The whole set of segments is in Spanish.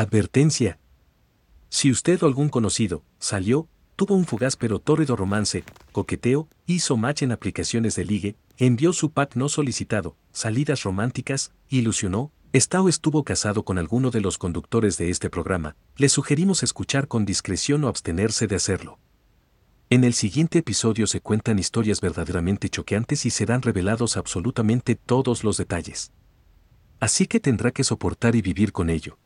Advertencia. Si usted o algún conocido salió, tuvo un fugaz pero tórrido romance, coqueteo, hizo match en aplicaciones de ligue, envió su pack no solicitado, salidas románticas, ilusionó, está o estuvo casado con alguno de los conductores de este programa, le sugerimos escuchar con discreción o abstenerse de hacerlo. En el siguiente episodio se cuentan historias verdaderamente choqueantes y serán revelados absolutamente todos los detalles. Así que tendrá que soportar y vivir con ello.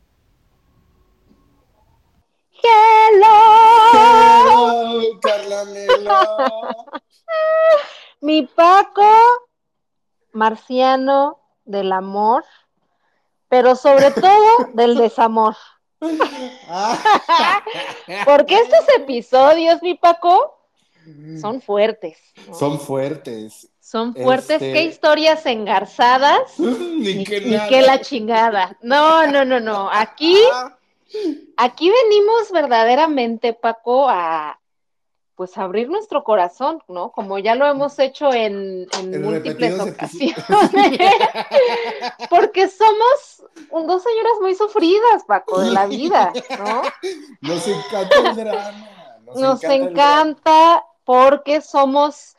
Hello, Carla Melo. Mi Paco, marciano del amor, pero sobre todo del desamor. Porque estos episodios, mi Paco, son fuertes. ¿no? Son fuertes. Son fuertes. Este- Qué historias engarzadas. Ni Ni, que ni nada. que la chingada. No, no, no, no. Aquí, aquí venimos verdaderamente, Paco, a pues abrir nuestro corazón, ¿no? Como ya lo hemos hecho en, en En múltiples ocasiones. Porque somos dos señoras muy sufridas, Paco, de la vida, ¿no? Nos encanta el drama. Nos, Nos encanta. el encanta porque somos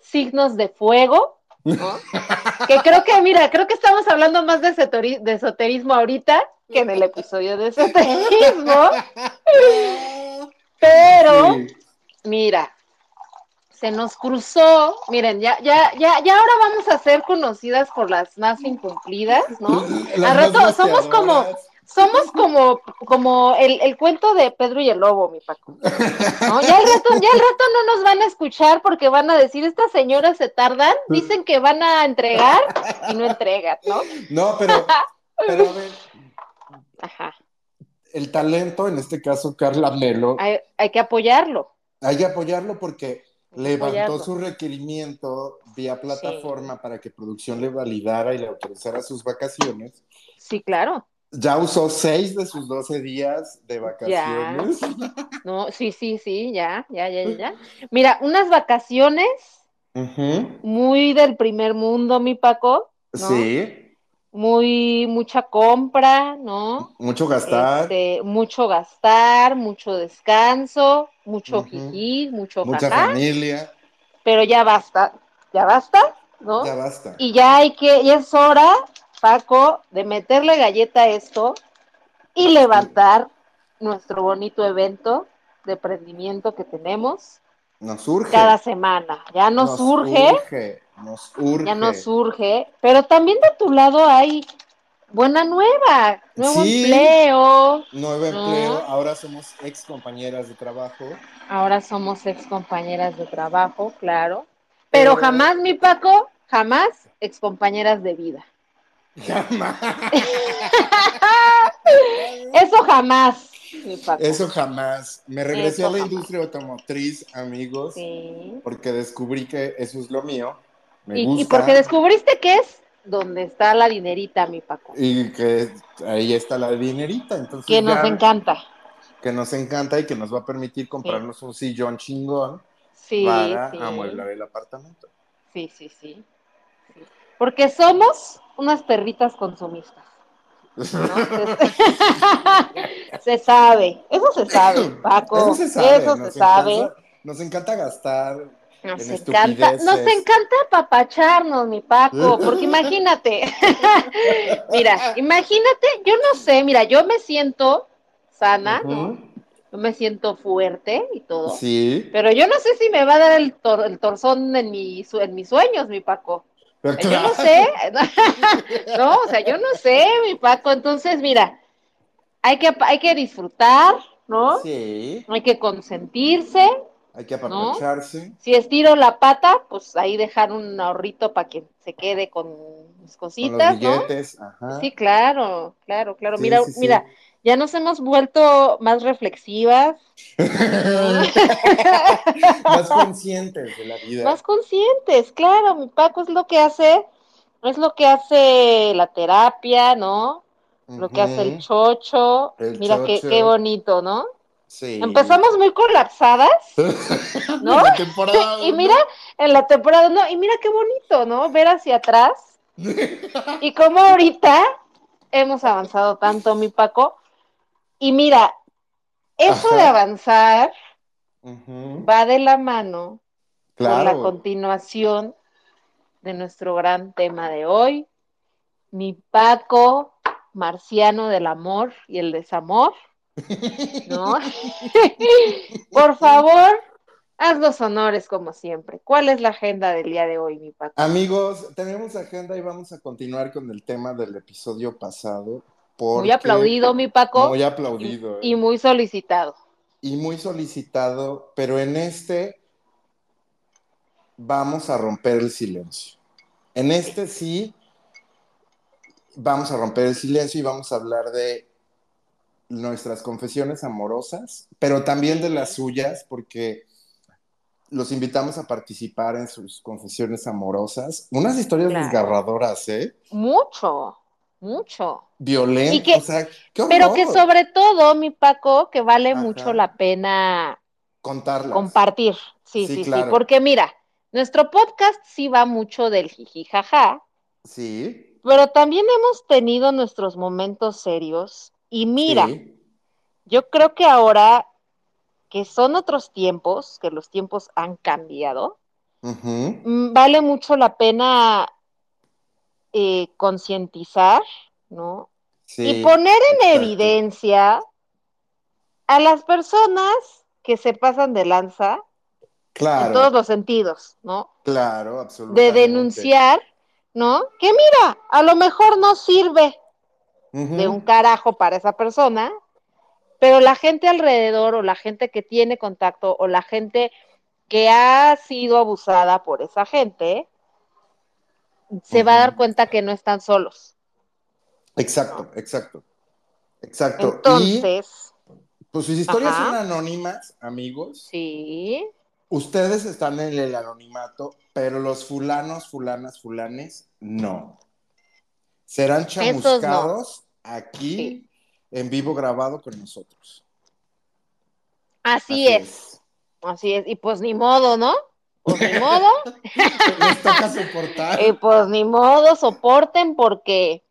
signos de fuego, ¿no? que creo que, mira, creo que estamos hablando más de, esoterismo ahorita que en el episodio de esoterismo, pero Sí. mira, se nos cruzó, miren, ya, ya, ya, ya ahora vamos a ser conocidas por las más incumplidas, ¿no? Las Al rato somos como. Somos como, como el, el cuento de Pedro y el Lobo, mi Paco. ¿no? Ya al rato, ya al rato no nos van a escuchar porque van a decir, estas señoras se tardan, dicen que van a entregar y no entregan, ¿no? No, pero, pero a ver, Ajá. el talento, en este caso Carla Melo, Hay, hay que apoyarlo. hay que apoyarlo porque levantó apoyarlo. su requerimiento vía plataforma para que producción le validara y le autorizara sus vacaciones. Sí, claro. Ya usó seis de sus 12 días de vacaciones. No, sí, sí, sí, ya, ya, ya, ya. Mira, unas vacaciones muy del primer mundo, mi Paco, ¿no? Sí, muy mucha compra, ¿no? mucho gastar, Este, mucho gastar, mucho descanso, mucho Ujú. jiji, mucho mucha familia. pero ya basta, ya basta, ¿no? Ya basta. Y ya hay que, ya es hora, Paco, de meterle galleta a esto y levantar nuestro bonito evento de emprendimiento que tenemos Nos urge. cada semana. Ya nos, surge, urge, Nos urge. ya nos surge, pero también de tu lado hay buena nueva, nuevo Sí. empleo. Nuevo No. empleo. Ahora somos ex compañeras de trabajo. Ahora somos ex compañeras de trabajo, claro. Pero Pero- jamás, mi Paco, jamás ex compañeras de vida. Jamás. Eso jamás. Eso jamás. Me regresé Eso a la jamás. industria automotriz, amigos, Sí. porque descubrí que eso es lo mío. Me Y, porque descubriste que es donde está la dinerita, mi Paco. Y que ahí está la dinerita. Entonces Que nos ya- encanta. que nos encanta y que nos va a permitir comprarnos un sillón chingón Sí, para amueblar el apartamento. Sí, sí, sí. Porque somos unas perritas consumistas. ¿no? Se, sabe, eso se sabe, Paco. Eso se sabe. Eso nos se sabe. encanta- nos encanta gastar. Nos en encanta, nos encanta apapacharnos, mi Paco, porque imagínate, mira, imagínate, yo no sé, mira, yo me siento sana, ¿no? Ujú. Yo me siento fuerte y todo, Sí. pero yo no sé si me va a dar el, tor- el torzón en, mi, en mis sueños, mi Paco. Pero Yo no sé, no, o sea, yo no sé, mi Paco, entonces, mira, hay que, hay que disfrutar, ¿no? Sí. Hay que consentirse, Hay que apapacharse. Si estiro la pata, pues ahí dejar un ahorrito para que se quede con mis Con cositas, los ¿no? Ajá. Sí, claro, claro, claro. Sí, mira, sí, sí. Ya nos hemos vuelto más reflexivas, Más conscientes de la vida. más conscientes, claro, mi Paco es lo que hace, es lo que hace la terapia, ¿no? Lo que hace el chocho. El Mira qué, chocho. qué bonito, ¿no? Sí. Empezamos muy colapsadas, ¿no? La temporada Y mira, en la temporada, no, y mira qué bonito, ¿no? Ver hacia atrás y como ahorita hemos avanzado tanto, mi Paco, Y mira, eso Ajá. de avanzar va de la mano con la continuación de nuestro gran tema de hoy, mi Paco marciano del amor y el desamor, ¿no? Por favor, haz los honores como siempre. ¿Cuál es la agenda del día de hoy, mi Paco? Amigos, tenemos agenda y vamos a continuar con el tema del episodio pasado. Muy aplaudido, mi Paco, Muy aplaudido. y muy solicitado. y muy solicitado, pero en este vamos a romper el silencio. En este sí vamos a romper el silencio y vamos a hablar de nuestras confesiones amorosas, pero también de las suyas, porque los invitamos a participar en sus confesiones amorosas. Unas historias Claro. desgarradoras, ¿eh? Mucho, mucho. Violentas. Y que- o sea, qué Pero que sobre todo, mi Paco, que vale Ajá. mucho la pena contarlas. compartir. Sí, Sí, sí, porque mira, nuestro podcast sí va mucho del jiji jaja, Sí. pero también hemos tenido nuestros momentos serios y mira, sí. yo creo que ahora que son otros tiempos, que los tiempos han cambiado, mm, vale mucho la pena eh, concientizar, ¿no? Sí, y poner en exacto. evidencia a las personas que se pasan de lanza Claro, en todos los sentidos, ¿no? claro, De absolutamente. denunciar, ¿no? Que mira, a lo mejor no sirve de un carajo para esa persona, pero la gente alrededor o la gente que tiene contacto o la gente que ha sido abusada por esa gente se va a dar cuenta que no están solos. Exacto, exacto. Exacto. Entonces, y pues sus historias Ajá. son anónimas, amigos. sí, Ustedes están en el anonimato, pero los fulanos, fulanas, fulanes, no. Serán chamuscados aquí Sí. en vivo grabado con nosotros. así, es. Así es, y pues ni modo, ¿no? Pues ni modo, Les toca soportar. y pues ni modo, soporten porque,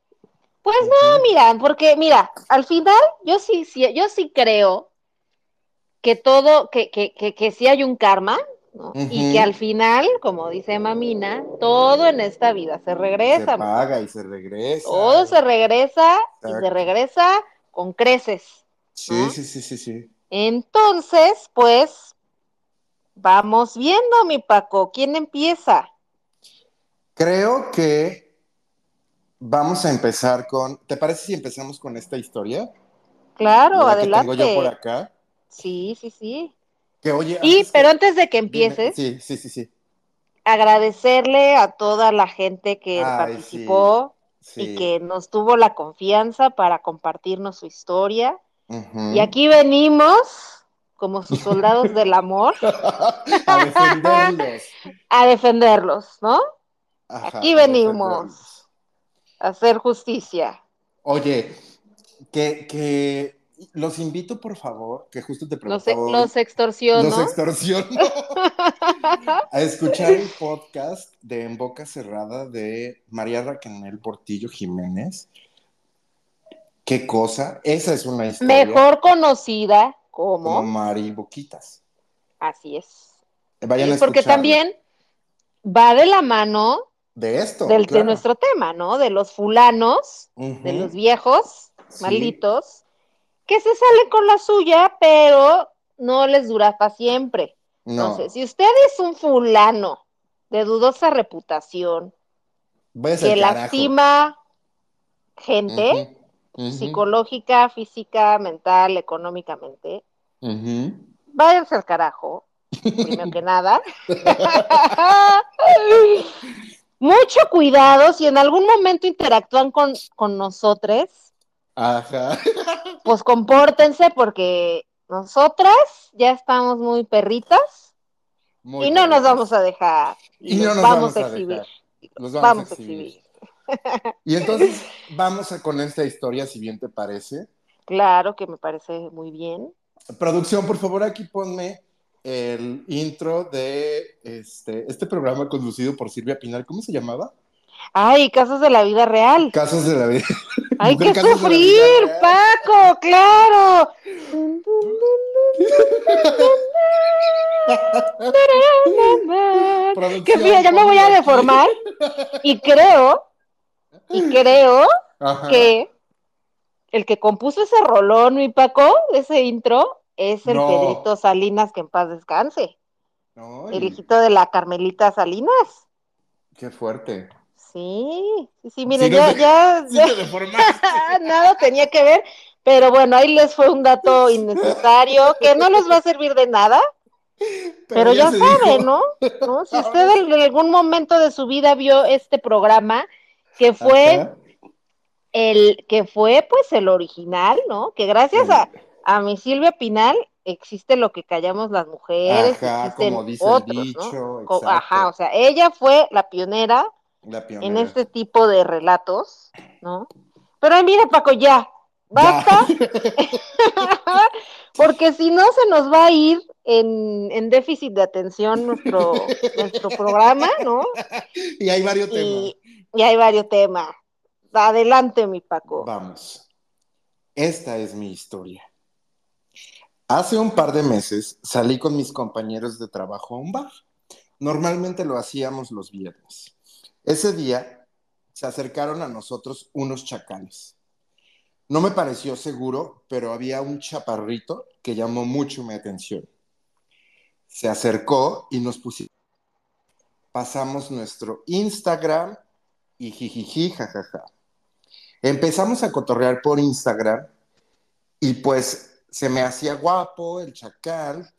pues no, mira, porque mira, al final yo sí, sí, yo sí creo que todo, que, que, que, que sí hay un karma, ¿no? Y que al final, como dice Mamina, todo en esta vida se se regresa, paga y se regresa. todo se regresa y se regresa con creces. Sí, sí, sí, sí, sí. Entonces, pues, vamos viendo, mi Paco, ¿quién empieza? Creo que vamos a empezar con. ¿Te parece si empezamos con esta historia? Claro, La que tengo adelante. yo por acá. Sí, sí, sí. Que oye. Y, antes pero que- antes de que dime- empieces, Sí, sí, sí, sí. agradecerle a toda la gente que Ay, participó sí. y que nos tuvo la confianza para compartirnos su historia. Y aquí venimos, como sus soldados del amor, a defenderlos. a defenderlos, ¿no? Ajá, Aquí venimos. A hacer justicia. Oye, que, que los invito, por favor, que justo te Los, preguntaba hoy, los extorsiono. los extorsiono a escuchar el podcast de En Boca Cerrada de María Raquel Portillo Jiménez. ¿Qué cosa? Esa es una historia Mejor conocida como como. Mari Boquitas. Así es. Vayan a Sí, porque también va de la mano de esto, del, claro. de nuestro tema, ¿no? De los fulanos, de los viejos, Sí. malditos, que se salen con la suya, pero no les dura para siempre. No, Entonces, si usted es un fulano de dudosa reputación, que lastima gente, psicológica, física, mental, económicamente, ujú. váyanse al carajo, primero que nada. Mucho cuidado si en algún momento interactúan con, con nosotros, Ajá. pues compórtense porque nosotras ya estamos muy perritas Muy y no nos vamos a dejar. Y no nos vamos, vamos a exhibir. Vamos, a exhibir. Y entonces vamos a con esta historia, si bien te parece. Claro que me parece muy bien. Producción, por favor, aquí ponme el intro de este, este programa conducido por Silvia Pinal. ¿Cómo se llamaba? Ay, casos de la vida real. Casos de la vida. Hay que sufrir. Paco, claro. Que mira, ya me voy a deformar y creo, y creo Ajá. que el que compuso ese rolón, mi Paco, ese intro, es el No. Pedrito Salinas, que en paz descanse. El hijito de la Carmelita Salinas. Qué fuerte. Sí, sí, sí, miren, no ya, te- ya, ya- nada tenía que ver, pero bueno, ahí les fue un dato innecesario que no les va a servir de nada, pero, ya, se saben. ¿no? ¿no? Si usted en algún momento de su vida vio este programa, que fue Ajá. El, que fue pues el original, ¿no? Que gracias a, a mi Silvia Pinal existe lo que callamos las mujeres, Ajá, existen como dice el otros, ¿no? dicho, exacto. Ajá, o sea, ella fue la pionera La pionera. en este tipo de relatos, ¿no? Pero ay, mira, Paco, ya, basta, porque si no se nos va a ir en, en déficit de atención nuestro, nuestro programa, ¿no? Y hay varios temas. Y hay varios temas. Adelante, mi Paco. Vamos. Esta es mi historia. Hace un par de meses salí con mis compañeros de trabajo a un bar. Normalmente lo hacíamos los viernes. Ese día se acercaron a nosotros unos chacales. No me pareció seguro, pero había un chaparrito que llamó mucho mi atención. Se acercó y nos pusimos. Pasamos nuestro Instagram y jijiji, jajaja. Empezamos a cotorrear por Instagram y pues se me hacía guapo el chacal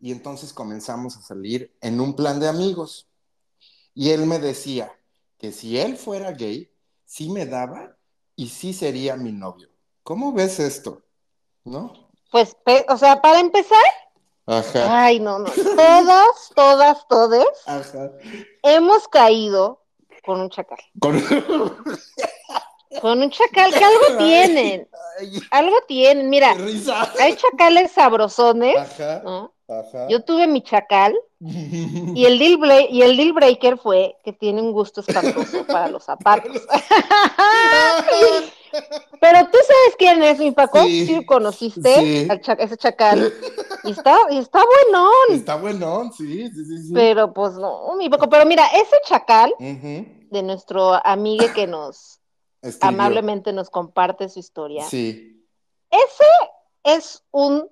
y entonces comenzamos a salir en un plan de amigos. Y él me decía que si él fuera gay, sí me daba y sí sería mi novio. ¿Cómo ves esto? ¿No? Pues, o sea, para empezar, Ajá. ay, no, no, todas, todas, todas Ajá. hemos caído con un chacal. Con... Con un chacal que algo tienen, Ay, algo tienen. Mira, hay chacales sabrosones, Ajá. ¿no? Ajá. Yo tuve mi chacal y el deal, y el deal breaker fue que tiene un gusto espantoso para los zapatos. Pero tú sabes quién es, mi Paco. Sí, Sí, conociste sí. al cha- ese chacal. Y está, y está buenón. Está bueno, sí, sí, sí. sí. Pero pues no, mi Paco. Pero mira, ese chacal de nuestro amigo que nos Escribió. amablemente nos comparte su historia. Sí, Es un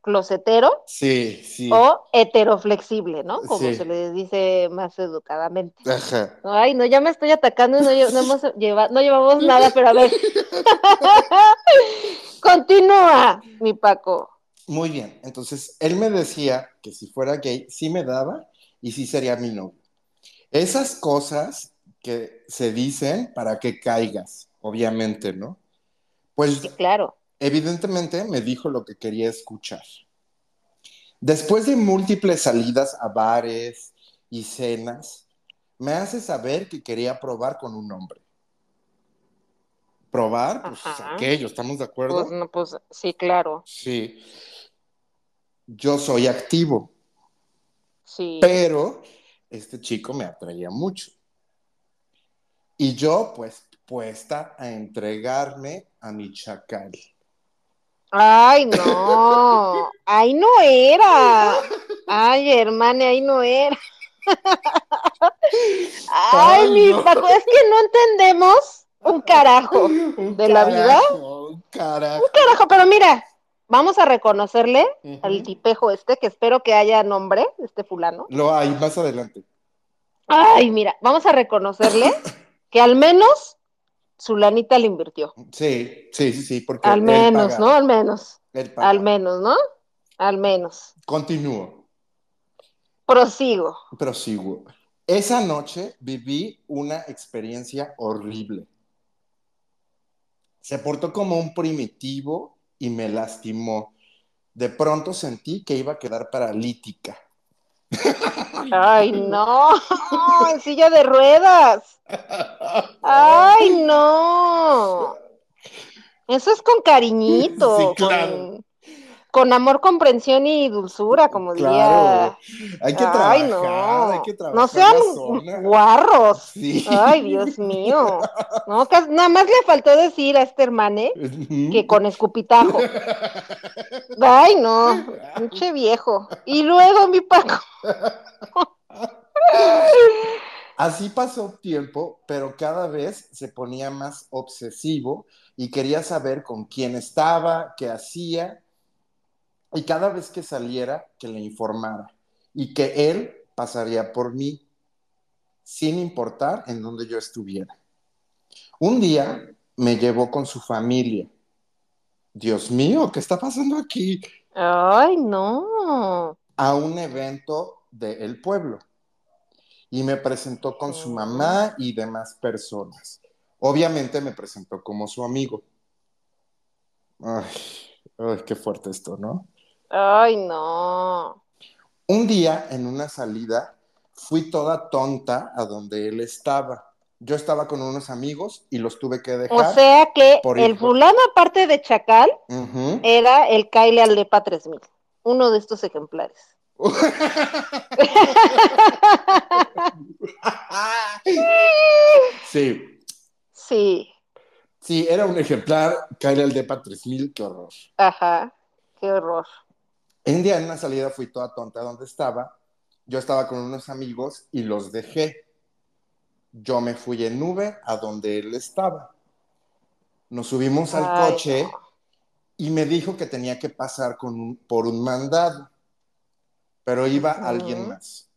closetero sí, sí. o heteroflexible, ¿no? Como Sí. se le dice más educadamente. Ajá. Ay, no, ya me estoy atacando y no hemos lleva- no llevamos nada, pero a ver. Continúa, mi Paco. Muy bien. Entonces, él me decía que si fuera gay, sí me daba y sí sería mi novio. Esas cosas que se dicen para que caigas, obviamente, ¿no? Pues Sí, claro. evidentemente me dijo lo que quería escuchar. Después de múltiples salidas a bares y cenas, me hace saber que quería probar con un hombre. ¿Probar? Pues Ajá. aquello, ¿estamos de acuerdo? Pues, no, pues sí, claro. Sí. Yo soy activo, Sí. pero este chico me atraía mucho. Y yo, pues, puesta a entregarme a mi chacal. Ay, no. Ahí no era. Ay, hermana, ahí no era. Ay, mi no. Paco, es que no entendemos un carajo. Un ¿De la vida? carajo, Un carajo. Pero mira, vamos a reconocerle al tipejo este, que espero que haya nombre, este fulano. Lo hay más adelante. Ay, mira, vamos a reconocerle que al menos su lanita le invirtió. Sí, sí, sí, porque Al menos, paga, ¿no? Al menos. Al menos, ¿no? Al menos. Continúo, Prosigo. prosigo. Esa noche viví una experiencia horrible. Se portó como un primitivo y me lastimó. De pronto sentí que iba a quedar paralítica. Ay, no. En silla de ruedas. Ay, no. Eso es con cariñito. Sí, claro. Con, con amor, comprensión y dulzura, como Claro. diría. Hay que Ay, trabajar, no. hay que trabajar. No sean guarros. Sí. Ay, Dios mío. No, nada más le faltó decir a este hermane Ujú. que con escupitajo. Ay, no, pinche viejo. Y luego mi Paco. Así pasó tiempo, pero cada vez se ponía más obsesivo y quería saber con quién estaba, qué hacía, y cada vez que saliera, que le informara, y que él pasaría por mí, sin importar en dónde yo estuviera. Un día me llevó con su familia. Dios mío, ¿qué está pasando aquí? Ay, no. a un evento del pueblo y me presentó con su mamá y demás personas. Obviamente me presentó como su amigo. Ay, ay, qué fuerte esto, ¿no? Ay, no. Un día en una salida fui toda tonta a donde él estaba. Yo estaba con unos amigos y los tuve que dejar. O sea que por el fulano, aparte de Chacal, era el Kyle Aldepa 3000. Uno de estos ejemplares. sí, Sí, sí, era un ejemplar, Kyle el Depa 3000, qué horror. ajá. Qué horror. Un día en una salida fui toda tonta donde estaba. Yo estaba con unos amigos y los dejé. Yo me fui en nube a donde él estaba. Nos subimos al Ay, coche y me dijo que tenía que pasar con un- por un mandado, pero iba alguien más.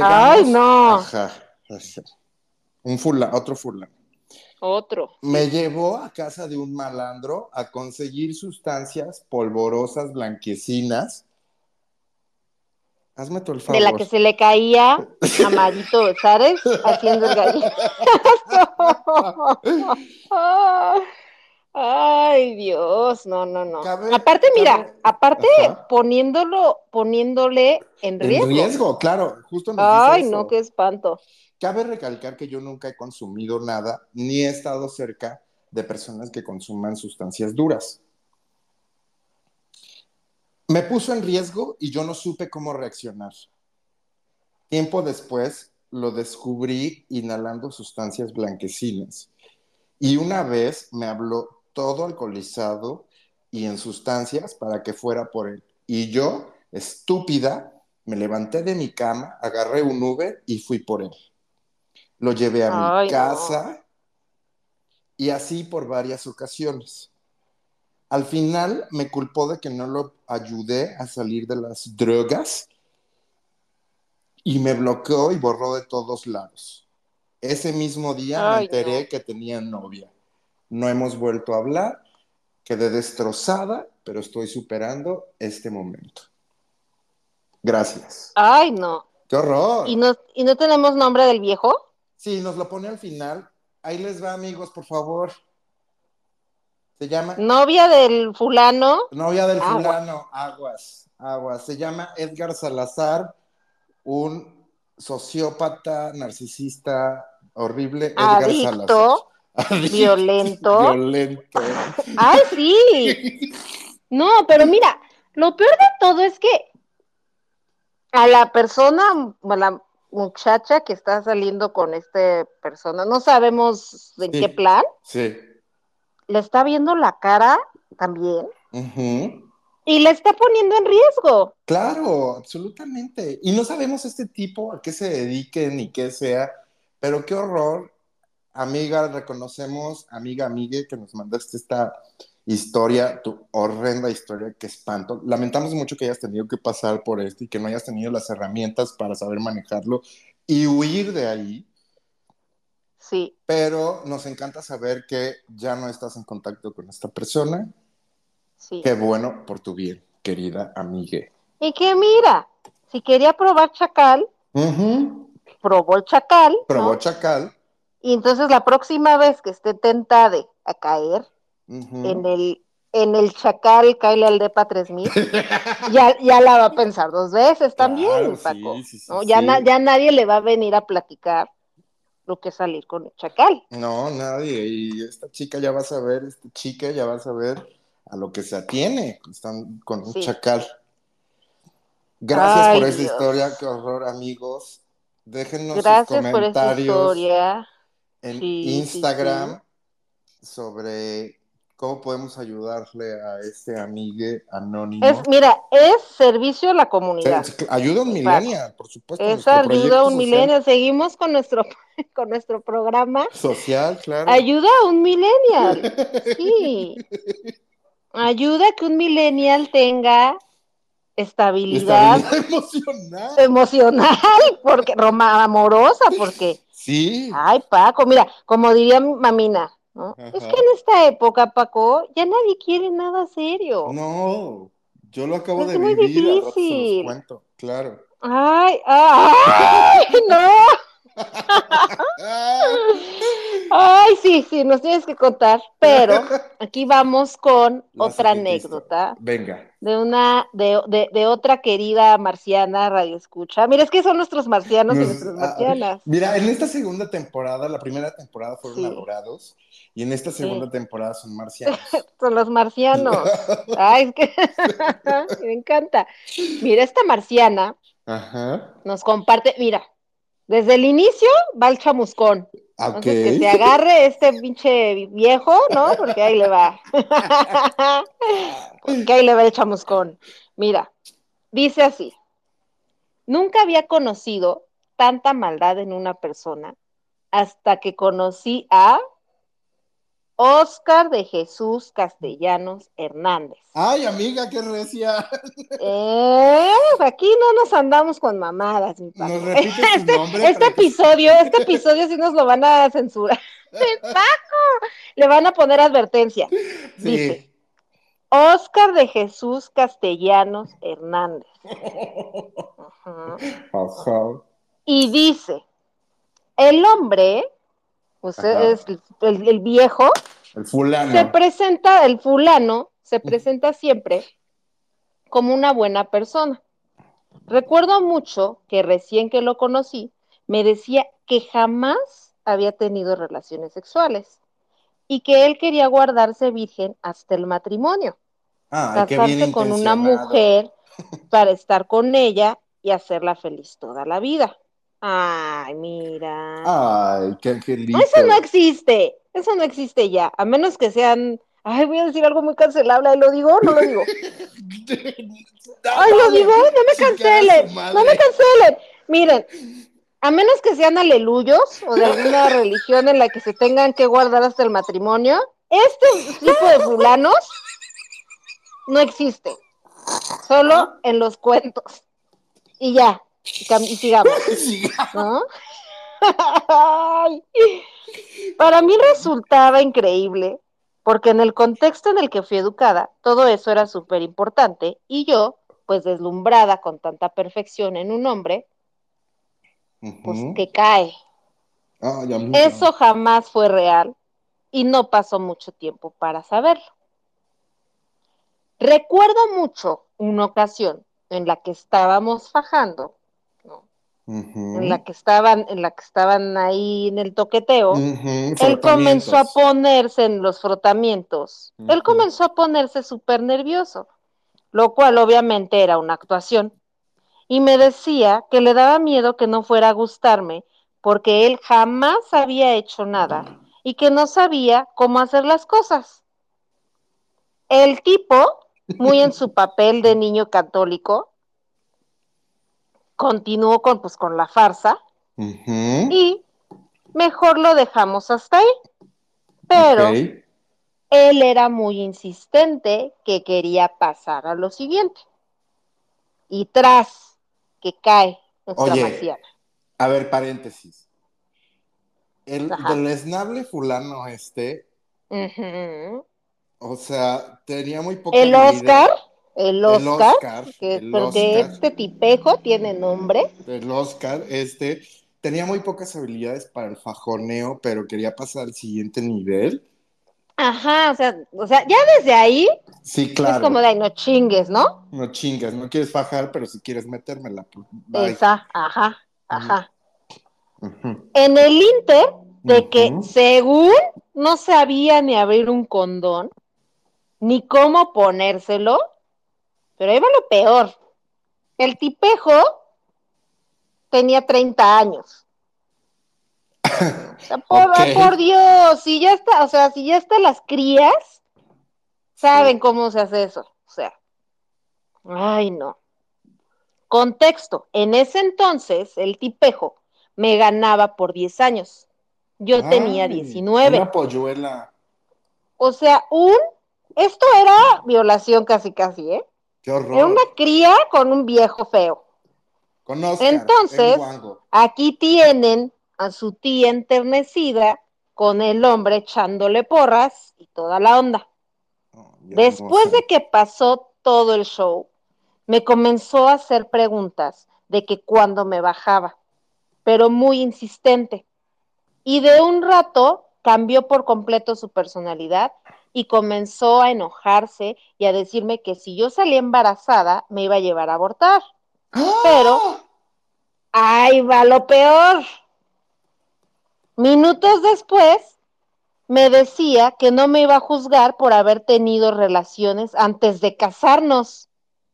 Ay, no. Ajá. Un fula, otro fulano. Otro. Me llevó a casa de un malandro a conseguir sustancias polvorosas, blanquecinas. Hazme tú el favor. De la que se le caía a Marito Besares haciendo el gallito. Ay, Dios, no, no, no. Cabe- aparte, mira, aparte Ajá. poniéndolo, poniéndole en En riesgo. riesgo, claro, justo nos Ay, dice eso. no, qué espanto. Cabe recalcar que yo nunca he consumido nada, ni he estado cerca de personas que consuman sustancias duras. Me puso en riesgo y yo no supe cómo reaccionar. Tiempo después lo descubrí inhalando sustancias blanquecinas. Y una vez me habló todo alcoholizado y en sustancias para que fuera por él. Y yo, estúpida, me levanté de mi cama, agarré un Uber y fui por él. Lo llevé a mi no. casa y así por varias ocasiones. Al final me culpó de que no lo ayudé a salir de las drogas y me bloqueó y borró de todos lados. Ese mismo día Ay, me enteré no. que tenía novia. No hemos vuelto a hablar, quedé destrozada, pero estoy superando este momento. Gracias. Ay, no. ¡Qué horror! ¿Y no, ¿Y no tenemos nombre del viejo? Sí, nos lo pone al final. Ahí les va, amigos, por favor. Se llama Novia del fulano. Novia del Aguas. fulano, aguas, aguas. Se llama Edgar Salazar, un sociópata, narcisista, horrible. Edgar Adicto, Salazar. Adicto, violento. Violento. Ay, sí. No, pero mira, lo peor de todo es que a la persona, a la muchacha que está saliendo con esta persona, no sabemos en Sí. qué plan, Sí. le está viendo la cara también y le está poniendo en riesgo. Claro, absolutamente. Y no sabemos este tipo a qué se dedique ni qué sea, pero qué horror. Amiga, reconocemos, amiga, amigue, que nos mandaste esta historia, tu horrenda historia, qué espanto. Lamentamos mucho que hayas tenido que pasar por esto y que no hayas tenido las herramientas para saber manejarlo y huir de ahí, Sí, pero nos encanta saber que ya no estás en contacto con esta persona. sí. Qué bueno por tu bien, querida amigue. Y que mira, si quería probar chacal, probó el chacal, ¿no? Probó Chacal. Y entonces la próxima vez que esté tentada a caer En el en el chacal Kyle Aldepa 3000, ya, ya la va a pensar dos veces también, Claro, Paco. sí, sí, sí, ¿no? Ya, sí. na- ya nadie le va a venir a platicar lo que es salir con el chacal. No, nadie. Y esta chica ya va a saber, esta chica ya va a saber a lo que se atiene. Están con un chacal. Gracias Ay, por esta Dios. historia, qué horror, amigos. Déjennos sus Gracias por esta comentarios historia. en Instagram sobre cómo podemos ayudarle a este amigue anónimo. Es, mira, es servicio a la comunidad. Ayuda a un millennial, por supuesto. Es ayuda a un millennial. Seguimos con nuestro, con nuestro programa. Social, claro. Ayuda a un millennial. Sí. Ayuda a que un millennial tenga estabilidad, Estabilidad emocional. emocional, porque Roma amorosa, porque, Sí. ay, Paco, mira, como diría mi mamina, ¿no? Es que en esta época, Paco, ya nadie quiere nada serio. No, yo lo acabo Es de muy vivir, al rato se difícil. los cuento, claro. Ay, ay, no. Ay, sí, sí, nos tienes que contar, pero aquí vamos con La otra anécdota Venga. de una, de, de, de otra querida marciana radio escucha. Mira, es que son nuestros marcianos y nuestras ah, marcianas. Mira, en esta segunda temporada, la primera temporada fueron Sí. adorados y en esta segunda temporada son marcianos. Son los marcianos. Ay, es que me encanta. Mira, esta marciana Ajá. nos comparte, mira, desde el inicio va el chamuscón. Entonces que se agarre este pinche viejo, ¿no? Porque ahí le va. Porque ahí le va el chamuscón. Mira, dice así. Nunca había conocido tanta maldad en una persona hasta que conocí a Oscar de Jesús Castellanos Hernández. Ay, amiga, qué recia. Eh, aquí no nos andamos con mamadas, mi Paco. ¿Nos repites tu Este, nombre? este episodio, este episodio sí nos lo van a censurar. Paco, le van a poner advertencia. Dice. Oscar de Jesús Castellanos Hernández. Ajá. Ajá. Y dice, el hombre, pues Ajá. es el, el viejo, El fulano. se presenta, el fulano, se presenta siempre como una buena persona. Recuerdo mucho que recién que lo conocí, me decía que jamás había tenido relaciones sexuales y que él quería guardarse virgen hasta el matrimonio, bien casarse con una mujer para estar con ella y hacerla feliz toda la vida. Ay, mira. Ay, qué angelito. Eso no existe, eso no existe ya, a menos que sean, ay, voy a decir algo muy cancelable, ¿ahí lo digo o no lo digo? Ay, lo digo, no me cancelen, no me cancelen. Miren, a menos que sean aleluyos o de alguna religión en la que se tengan que guardar hasta el matrimonio, este tipo de fulanos no existe, solo en los cuentos. Y ya, y sigamos. Para mí resultaba increíble, porque en el contexto en el que fui educada, todo eso era súper importante, y yo, pues deslumbrada con tanta perfección en un hombre, pues que cae. Amiga. Eso jamás fue real y no pasó mucho tiempo para saberlo. Recuerdo mucho una ocasión en la que estábamos fajando, en la que estaban, en la que estaban ahí en el toqueteo. Él comenzó a ponerse en los frotamientos. Él comenzó a ponerse súper nervioso, lo cual obviamente era una actuación. Y me decía que le daba miedo que no fuera a gustarme porque él jamás había hecho nada y que no sabía cómo hacer las cosas. El tipo, muy en su papel de niño católico, continuó con, pues, con la farsa y mejor lo dejamos hasta ahí. Pero él era muy insistente que quería pasar a lo siguiente. Y tras que cae nuestra Oye. marciana. A ver, paréntesis. El Ajá. deleznable fulano este, o sea, tenía muy poca El habilidad. Oscar, el El Oscar, Oscar, que el porque Oscar. este tipejo tiene nombre. El Oscar, este, tenía muy pocas habilidades para el fajoneo, pero quería pasar al siguiente nivel. Ajá, o sea, o sea, ya desde ahí Sí, claro. es como de, "Ay, no chingues, ¿no? No chingas, no quieres fajar, pero si quieres metérmela, pues, bye. Esa, ajá, ajá. En el Inter de que según no sabía ni abrir un condón, ni cómo ponérselo, pero ahí va lo peor. El tipejo tenía 30 años. O sea, por, Dios, si ya está, o sea, si ya están las crías, saben Sí. cómo se hace eso. O sea, ay, no. Contexto, en ese entonces el tipejo me ganaba por 10 años. Yo tenía Ay, 19. Una polluela. O sea, un, esto era violación casi casi, ¿eh? Qué horror. Una cría con un viejo feo. Con Oscar, Entonces-. Aquí tienen a su tía enternecida con el hombre echándole porras y toda la onda. Oh, Después de que pasó todo el show, me comenzó a hacer preguntas de que cuando me bajaba, pero muy insistente. Y de un rato cambió por completo su personalidad y comenzó a enojarse y a decirme que si yo salía embarazada me iba a llevar a abortar. pero- ¡Ah! Ahí va lo peor. Minutos después me decía que no me iba a juzgar por haber tenido relaciones antes de casarnos,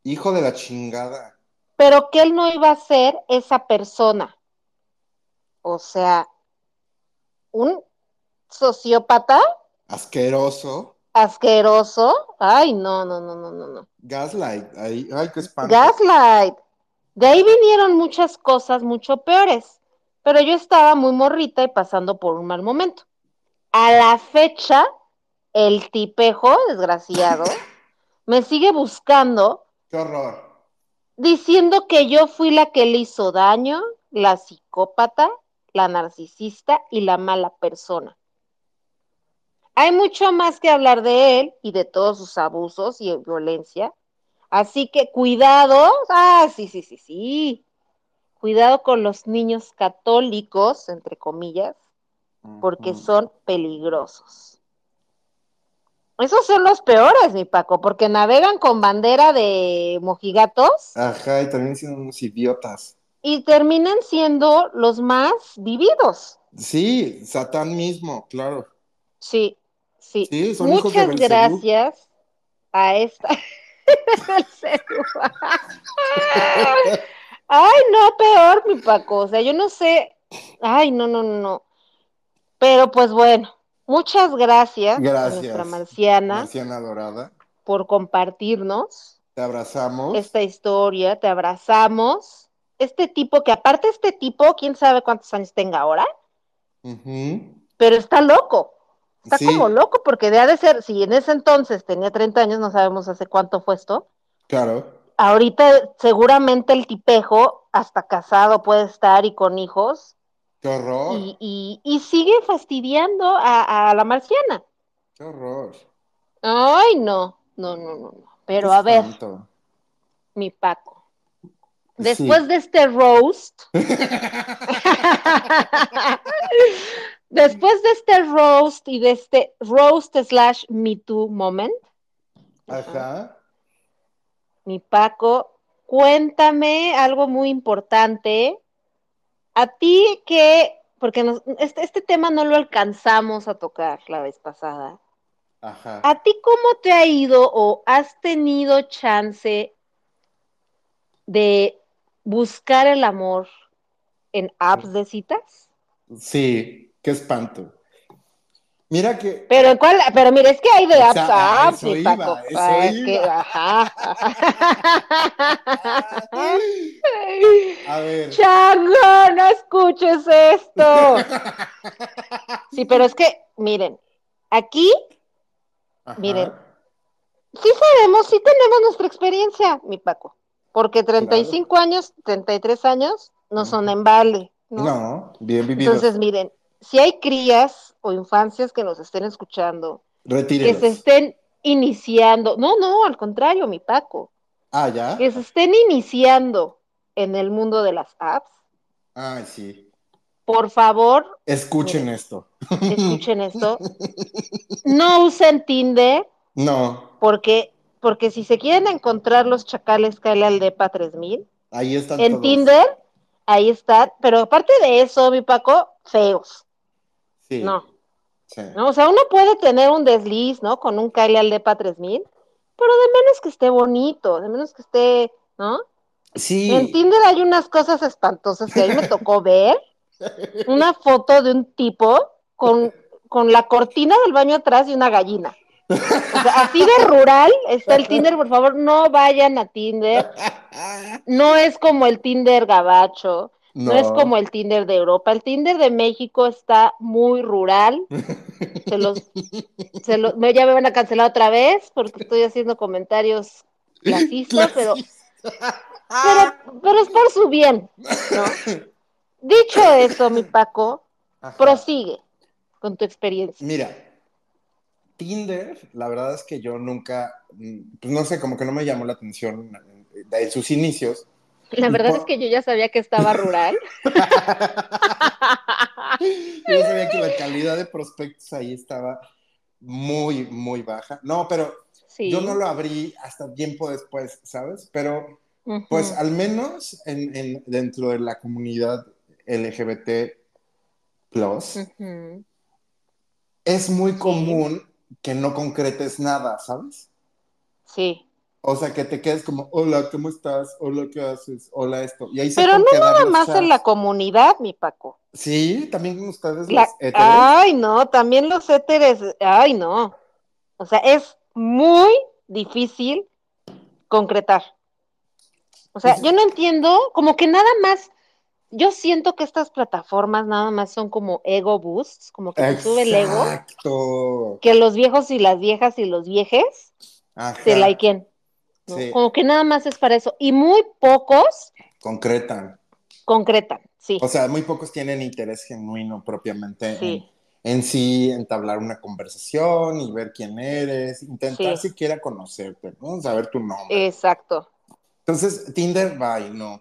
Hijo de la chingada. pero que él no iba a ser esa persona. O sea, un sociópata Asqueroso. asqueroso. Ay, no, no, no, no, no, no. Gaslight. Ahí. Ay, qué espanto. Gaslight. De ahí vinieron muchas cosas mucho peores, pero yo estaba muy morrita y pasando por un mal momento. A la fecha, el tipejo, desgraciado, me sigue buscando Qué horror. diciendo que yo fui la que le hizo daño, la psicópata, la narcisista y la mala persona. Hay mucho más que hablar de él y de todos sus abusos y violencia. Así que cuidado, ah, sí, sí, sí, sí. Cuidado con los niños católicos, entre comillas, porque son peligrosos. Esos son los peores, mi Paco, porque navegan con bandera de mojigatos Ajá, y también siendo unos idiotas. y terminan siendo los más vividos. Sí, Satán mismo, claro. Sí, sí. Sí, son hijos de Muchas gracias a esta. Ay, no, peor, mi Paco. O sea, yo no sé. Ay, no, no, no, no. Pero pues bueno, muchas gracias, a nuestra marciana Marciana Dorada. por compartirnos Te abrazamos. esta historia. Te abrazamos. Este tipo, que aparte este tipo, quién sabe cuántos años tenga ahora, pero está loco. Está Sí, como loco porque de ha de ser, si en ese entonces tenía 30 años, no sabemos hace cuánto fue esto. claro. Ahorita seguramente el tipejo, hasta casado puede estar y con hijos, Qué horror. y, y, y sigue fastidiando a, a la marciana. Qué horror. Ay, no, no, no, no, no. Pero a ver, mi Paco, después de este roast, después de este roast y de este roast slash me too moment, Ajá. mi Paco, cuéntame algo muy importante. A ti que, porque nos- este, este tema no lo alcanzamos a tocar la vez pasada. Ajá. ¿A ti cómo te ha ido o has tenido chance de buscar el amor en apps de citas? Sí, qué espanto. Mira que. Pero cuál, pero mira, es que hay de O apps sea, a a apps, eso iba, Paco. eso Ah, es que, iba. ajá. A ver. Chango, no escuches esto. Sí, pero es que, miren, aquí Ajá. miren. sí sabemos, sí tenemos nuestra experiencia, mi Paco, porque 35 años, 33 años no son en vale, ¿no? No, bien vivido. Entonces, miren, si hay crías o infancias que nos estén escuchando, que se estén iniciando, no, no, al contrario, mi Paco, Ah, ¿ya? que se estén iniciando en el mundo de las apps, Ay, sí. por favor, Escuchen esto. escuchen esto, no usen Tinder, No, porque, porque si se quieren encontrar los chacales, cáele al DEPA 3000, ahí están en todos. Tinder, ahí está, pero aparte de eso, mi Paco, feos, Sí. no, Sí. ¿no? O sea, uno puede tener un desliz, ¿no? Con un Kyle Aldepa 3000, pero de menos que esté bonito, de menos que esté, ¿no? Sí. En Tinder hay unas cosas espantosas que a mí me tocó ver. Una foto de un tipo con, con la cortina del baño atrás y una gallina. O sea, así de rural está el Tinder, por favor, no vayan a Tinder. No es como el Tinder gabacho, no, es como el Tinder de Europa. El Tinder de México está muy rural. Se los, se los, me- ya me van a cancelar otra vez porque estoy haciendo comentarios clasistas, pero, pero, pero es por su bien, ¿no? Dicho eso, mi Paco, Ajá. prosigue con tu experiencia. Mira, Tinder, la verdad es que yo nunca, mm, pues no sé, como que no me llamó la atención de sus inicios. La verdad es que yo ya sabía que estaba rural. Yo sabía que la calidad de prospectos ahí estaba muy, muy baja. No, pero Sí. yo no lo abrí hasta tiempo después, ¿sabes? Pero pues al menos en, en- dentro de la comunidad LGBT plus, es muy común que no concretes nada, ¿sabes? Sí. O sea, que te quedes como, hola, ¿cómo estás? Hola, ¿qué haces? Hola, esto. Y ahí se Pero pueden no nada más en la comunidad, mi Paco. Sí, también ustedes La- los héteros. Ay, no, también los éteres, ay, no. O sea, es muy difícil concretar. O sea, Pues- yo no entiendo, como que nada más, yo siento que estas plataformas nada más son como ego boosts, como que sube el ego, Exacto. que los viejos y las viejas y los viejes Ajá. se likeen. ¿No? Sí. Como que nada más es para eso. Y muy pocos Concretan. concretan, sí. O sea, muy pocos tienen interés genuino propiamente Sí. en, en sí entablar una conversación y ver quién eres, intentar Sí. siquiera conocerte, ¿no? Saber tu nombre. Exacto. Entonces, Tinder, bye, no.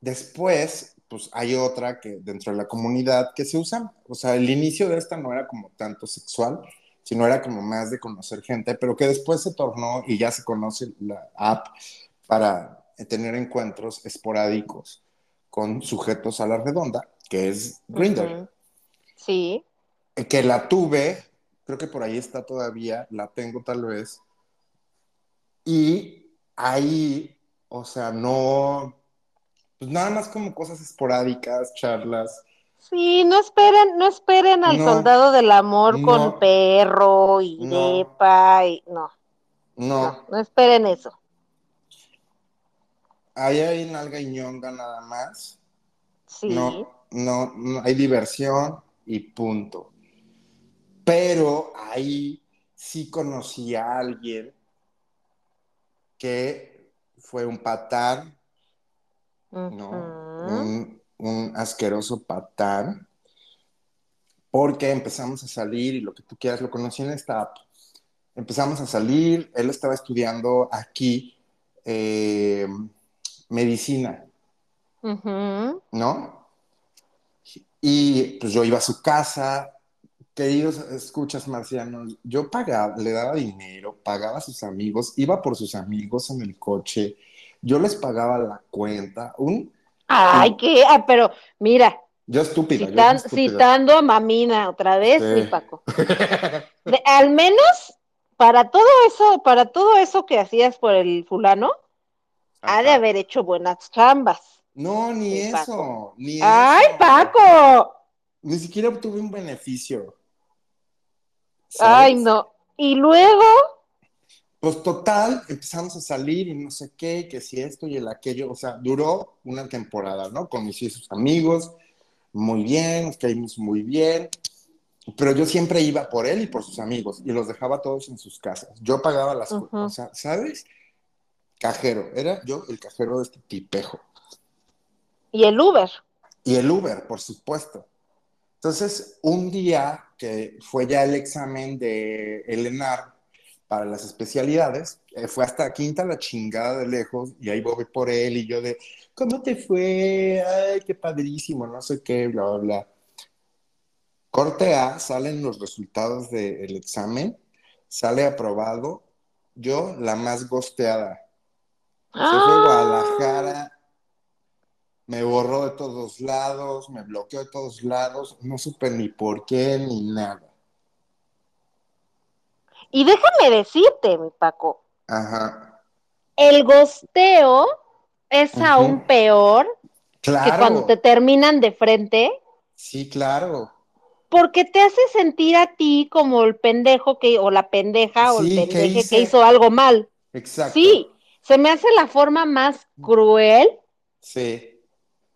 Después, pues hay otra que dentro de la comunidad que se usa, o sea, el inicio de esta no era como tanto sexual, sino era como más de conocer gente, pero que después se tornó y ya se conoce la app para tener encuentros esporádicos con sujetos a la redonda, que es Grindr. Sí. que la tuve, creo que por ahí está todavía, la tengo tal vez, y ahí, o sea, no, pues nada más como cosas esporádicas, charlas, Sí, no esperen, no esperen al No. soldado del amor No. con perro y No. depa y no, no, no, esperen eso. ahí hay nalga y ñonga nada más, Sí. no, no, no, hay diversión y punto. Pero ahí sí conocí a alguien que fue un patán, ¿no? Un, un asqueroso patán, porque empezamos a salir y lo que tú quieras, lo conocí en esta app. Empezamos a salir, él estaba estudiando aquí eh, medicina. ¿no? Y pues yo iba a su casa, queridos escuchas marcianos, yo pagaba, le daba dinero, pagaba a sus amigos, iba por sus amigos en el coche, yo les pagaba la cuenta, un, Ay, qué, ah, pero mira, yo estúpida, yo citan- estúpida. citando a Mamina otra vez, Sí. mi Paco. De- al menos para todo eso, para todo eso que hacías por el fulano, ha de haber hecho buenas chambas. No, ni eso, Paco. ni ¡Ay, eso. Paco! Ni siquiera obtuve un beneficio. Ay, no. Y luego, Pues total, empezamos a salir y no sé qué, que si esto y el aquello, o sea, duró una temporada, ¿no? Conocí a sus amigos, muy bien, nos caímos muy bien, pero yo siempre iba por él y por sus amigos y los dejaba todos en sus casas. Yo pagaba las cosas, o sea, ¿sabes? Cajero, era yo el cajero de este tipejo. y el Uber. Y el Uber, por supuesto. Entonces, un día que fue ya el examen de Elenar para las especialidades, eh, fue hasta quinta la chingada de lejos, y ahí voy por él, y yo de, ¿cómo te fue? Ay, qué padrísimo, no sé qué, bla, bla, bla. Corte A, salen los resultados del examen, sale aprobado, yo la más gosteada. Se fue a ¡Ah! Guadalajara, me borró de todos lados, me bloqueó de todos lados, no supe ni por qué ni nada. Y déjame decirte, mi Paco, Ajá. el gosteo es aún peor Claro. que cuando te terminan de frente, Sí, claro. porque te hace sentir a ti como el pendejo que, o la pendeja, o el Sí, ¿qué pendeje que hizo algo mal. Exacto. Sí, se me hace la forma más cruel Sí.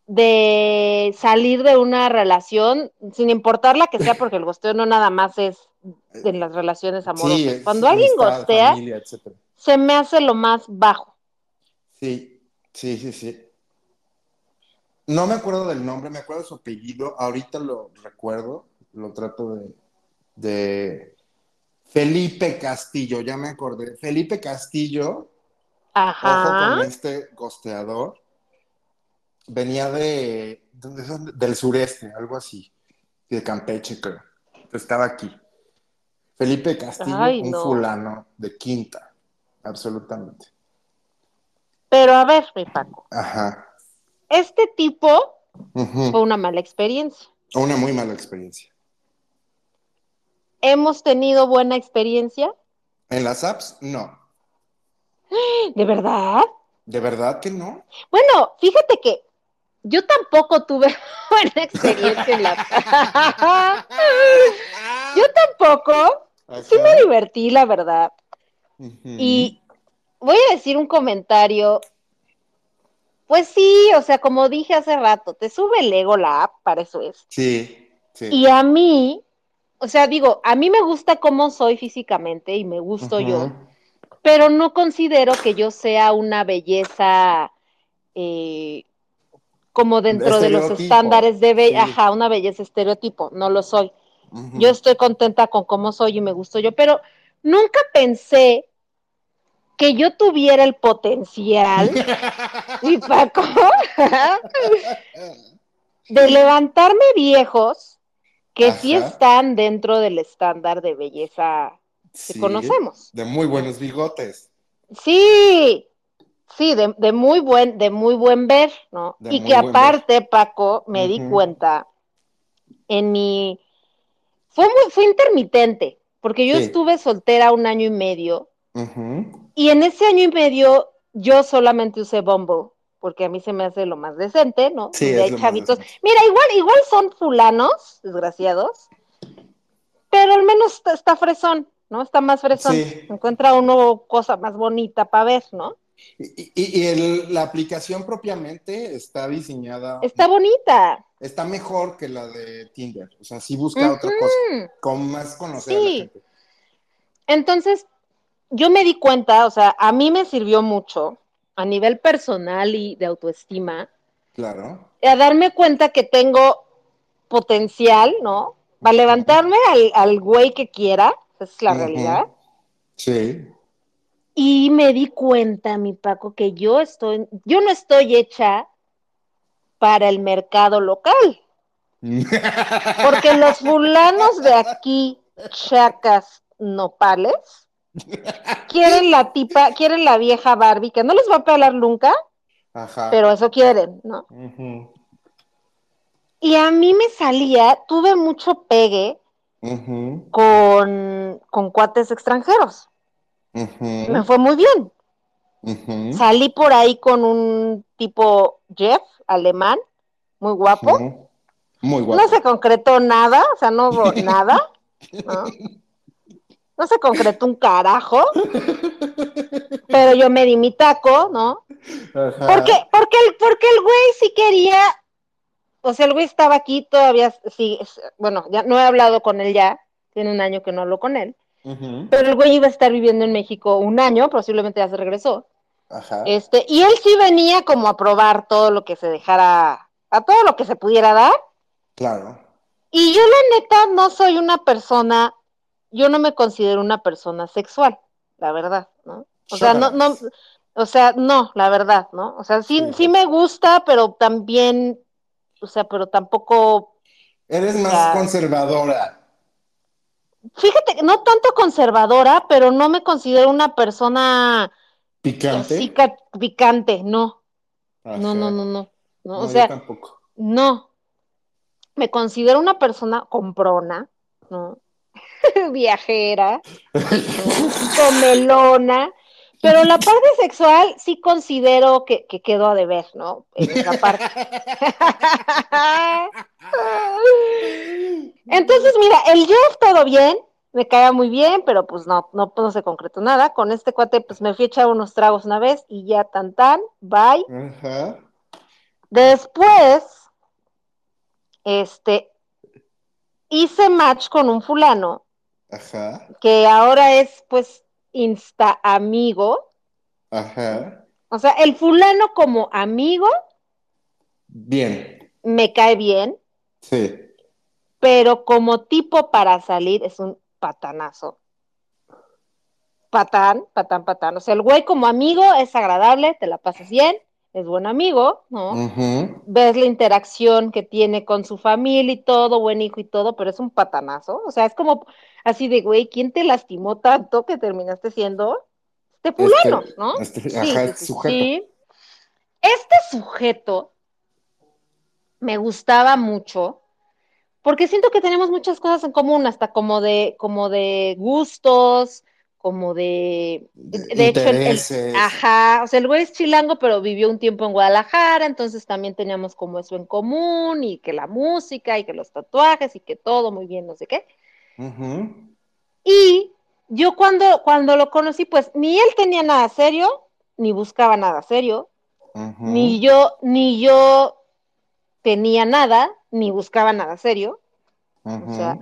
de salir de una relación, sin importar la que sea, porque el gosteo no nada más es en las relaciones amorosas. Sí, Cuando alguien gostea, familia, se me hace lo más bajo. Sí, sí, sí, sí. No me acuerdo del nombre, me acuerdo de su apellido. Ahorita lo recuerdo, lo trato de, de Felipe Castillo, ya me acordé. Felipe Castillo, ojo Ajá. con este gosteador, venía de, ¿dónde son? del sureste, algo así, de Campeche, creo. Estaba aquí. Felipe Castillo, Ay, un no. fulano de quinta, absolutamente. Pero a ver, mi Paco, Ajá. este tipo fue una mala experiencia. Una muy mala experiencia. ¿Hemos tenido buena experiencia? En las apps, no. ¿De verdad? ¿De verdad que no? Bueno, fíjate que yo tampoco tuve buena experiencia en la... yo tampoco. Sí me divertí, la verdad. Y voy a decir un comentario. Pues sí, o sea, como dije hace rato, te sube el ego la app, para eso es. Sí, sí. Y a mí, o sea, digo, a mí me gusta cómo soy físicamente y me gusto yo, pero no considero que yo sea una belleza eh, como dentro de los estándares de belleza, sí. ajá, una belleza estereotipo, no lo soy. Yo estoy contenta con cómo soy y me gusto yo, pero nunca pensé que yo tuviera el potencial, y Paco, de levantarme viejos que sí están dentro del estándar de belleza que Sí, conocemos. De muy buenos bigotes. Sí, sí, de, de muy buen, de muy buen ver, ¿no? De y que aparte, Paco, me di cuenta en mi fue muy, fue intermitente, porque yo Sí. estuve soltera un año y medio, y en ese año y medio yo solamente usé Bumble, porque a mí se me hace lo más decente, ¿no? Sí, hay más chavitos. Mira, igual, igual son fulanos, desgraciados, pero al menos está, está fresón, ¿no? Está más fresón. Sí. Encuentra uno cosa más bonita para ver, ¿no? Y, y- y el- la aplicación propiamente está diseñada, Está bonita. Está mejor que la de Tinder. O sea, sí busca otra cosa, con más conocer a la Sí. gente. Entonces, yo me di cuenta, o sea, a mí me sirvió mucho a nivel personal y de autoestima, Claro. a darme cuenta que tengo potencial, ¿no? Para levantarme al, al güey que quiera, esa es la realidad. Sí. Y me di cuenta, mi Paco, que yo estoy, yo no estoy hecha para el mercado local, porque los fulanos de aquí, chacas, nopales, quieren la tipa, quieren la vieja Barbie, que no les va a pelar nunca, Ajá. pero eso quieren, ¿no? Y a mí me salía, tuve mucho pegue con, con cuates extranjeros. Me fue muy bien. Salí por ahí con un tipo Jeff, alemán, muy guapo. Muy guapo. No se concretó nada, o sea, no hubo nada. ¿no? No se concretó un carajo, pero yo me di mi taco, ¿no? Ajá. Porque, porque, el, porque el güey sí quería, o sea, el güey estaba aquí todavía, sí, bueno, ya no he hablado con él ya, tiene un año que no hablo con él, Pero el güey iba a estar viviendo en México un año, posiblemente ya se regresó, Ajá. este, y él sí venía como a probar todo lo que se dejara, a todo lo que se pudiera dar, Claro. y yo la neta no soy una persona, yo no me considero una persona sexual, la verdad, ¿no? O sea, no, no, o sea, no, la verdad, ¿no? O sea, sí, Sí. sí me gusta, pero también, o sea, pero tampoco, Eres más conservadora. Fíjate, que no tanto conservadora, pero no me considero una persona Picante. picante, no, Ajá. no, no, no, no, no, No, o sea, tampoco. no, me considero una persona comprona, ¿no? viajera, comelona, pero la parte sexual sí considero que, que quedó a deber, ¿no? En esa parte. Entonces, mira, el Jeff todo bien, me caía muy bien, pero pues no, no, no se concretó nada. Con este cuate, pues me fui a echar unos tragos una vez y ya tan tan, bye. Ajá. Después, este, hice match con un fulano Ajá. que ahora es pues insta amigo. Ajá. O sea, el fulano como amigo Bien. me cae bien, Sí. pero como tipo para salir es un patanazo. Patán, patán, patán. O sea, el güey como amigo es agradable, te la pasas bien, es buen amigo, ¿no? Ves la interacción que tiene con su familia y todo, buen hijo y todo, pero es un patanazo. O sea, es como así de, güey, ¿quién te lastimó tanto que terminaste siendo este fulano, Este- no? este- ajá, este sujeto. sí. Este sujeto me gustaba mucho porque siento que tenemos muchas cosas en común, hasta como de, como de gustos, como de, De hecho, el- ajá, o sea, el güey es chilango, pero vivió un tiempo en Guadalajara, entonces también teníamos como eso en común, y que la música, y que los tatuajes, y que todo muy bien, no sé qué. Y yo cuando, cuando lo conocí, pues ni él tenía nada serio, ni buscaba nada serio, ni yo, ni yo tenía nada, ni buscaba nada serio. O sea,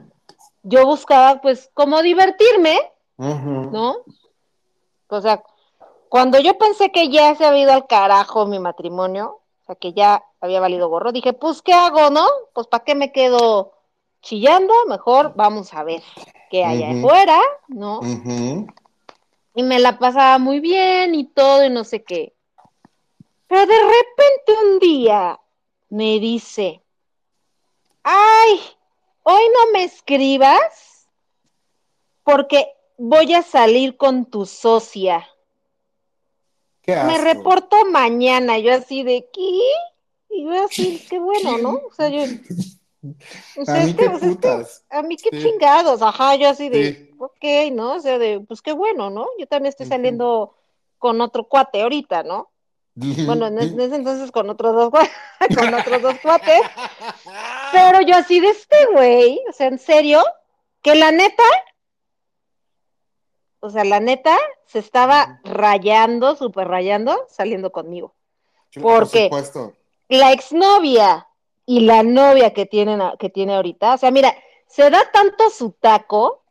yo buscaba pues como divertirme, ¿no? O sea, cuando yo pensé que ya se había ido al carajo mi matrimonio, o sea, que ya había valido gorro, dije, pues, ¿qué hago, no? Pues, ¿para qué me quedo chillando? Mejor vamos a ver qué hay Ujú. afuera, ¿no? Y me la pasaba muy bien y todo y no sé qué. Pero de repente un día me dice, ay, hoy no me escribas porque voy a salir con tu socia. Qué Me asco. reporto mañana, yo así de ¿qué? Y yo así, qué bueno, ¿no? O sea, yo. o sea, A mí es que- qué putas. a mí qué Sí. chingados, ajá, yo así de, Sí. ok, ¿no? O sea, de, pues qué bueno, ¿no? Yo también estoy saliendo con otro cuate ahorita, ¿no? Bueno, en, es- en ese entonces con otros dos con otros dos cuates, pero yo así de este güey, o sea, en serio, que la neta, o sea, la neta, se estaba rayando, súper rayando, saliendo conmigo. Por porque- supuesto. la exnovia y la novia que tienen que tiene ahorita, o sea, mira, se da tanto su taco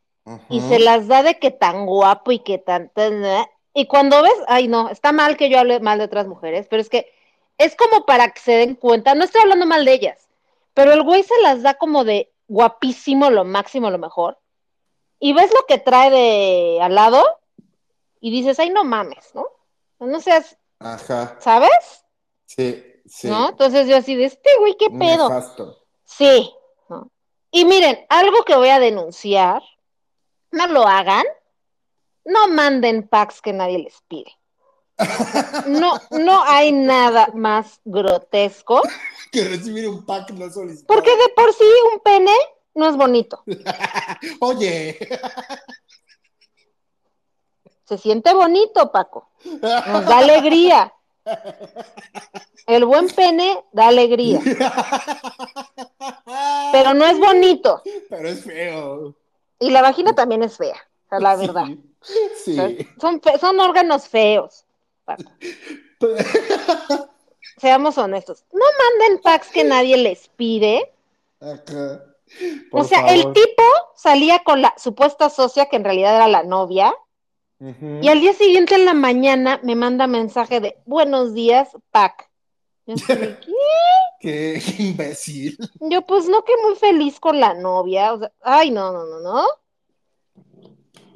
y se las da de que tan guapo y que tan, tan, eh, y cuando ves, ay no, está mal que yo hable mal de otras mujeres, pero es que es como para que se den cuenta, no estoy hablando mal de ellas, pero el güey se las da como de guapísimo, lo máximo, lo mejor, y ves lo que trae de al lado y dices, ay no mames, ¿no? No seas, Ajá. ¿sabes? Sí, sí. ¿No? Entonces yo así de este güey, ¿qué pedo? Nefasto. Sí, ¿no? Y miren, algo que voy a denunciar, no lo hagan, no manden packs que nadie les pide. No, no hay nada más grotesco, Que recibir un pack no solicitado. porque de por sí un pene no es bonito. Oye. Se siente bonito, Paco. Nos da alegría. El buen pene da alegría, pero no es bonito. Pero es feo. Y la vagina también es fea, o sea, la verdad. Sí. Son, son órganos feos. Paco. Seamos honestos. No manden packs que nadie les pide. Acá. o sea, el tipo salía con la supuesta socia, que en realidad era la novia, y al día siguiente en la mañana me manda mensaje de buenos días. Qué qué imbécil. Yo, pues no que muy feliz con la novia. O sea, ay, no, no, no, no.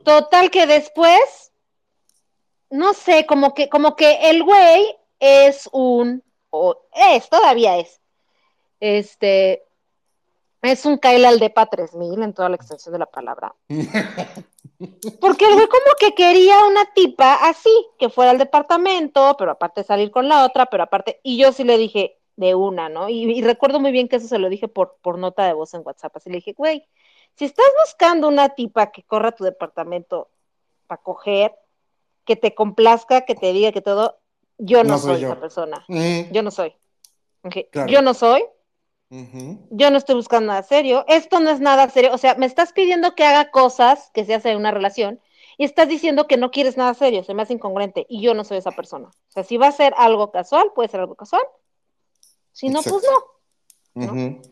Total que después, no sé, como que, como que el güey es un, o es, todavía es, este, es un Kyle Aldepa 3000 en toda la extensión de la palabra. Porque el güey como que quería una tipa así, que fuera al departamento, pero aparte salir con la otra, pero aparte, y yo sí le dije de una, ¿no? Y, y recuerdo muy bien que eso se lo dije por, por nota de voz en WhatsApp, así le dije, güey, Si estás buscando una tipa que corra tu departamento para coger, que te complazca, que te diga que todo, yo no, No soy, soy yo. esa persona. Mm, Yo no soy. Ok, Claro. Yo no soy. Yo no estoy buscando nada serio. Esto no es nada serio. O sea, me estás pidiendo que haga cosas que se hacen en una relación y estás diciendo que no quieres nada serio. Se me hace incongruente y yo no soy esa persona. O sea, si va a ser algo casual, puede ser algo casual. Si no, pues no. Ujú.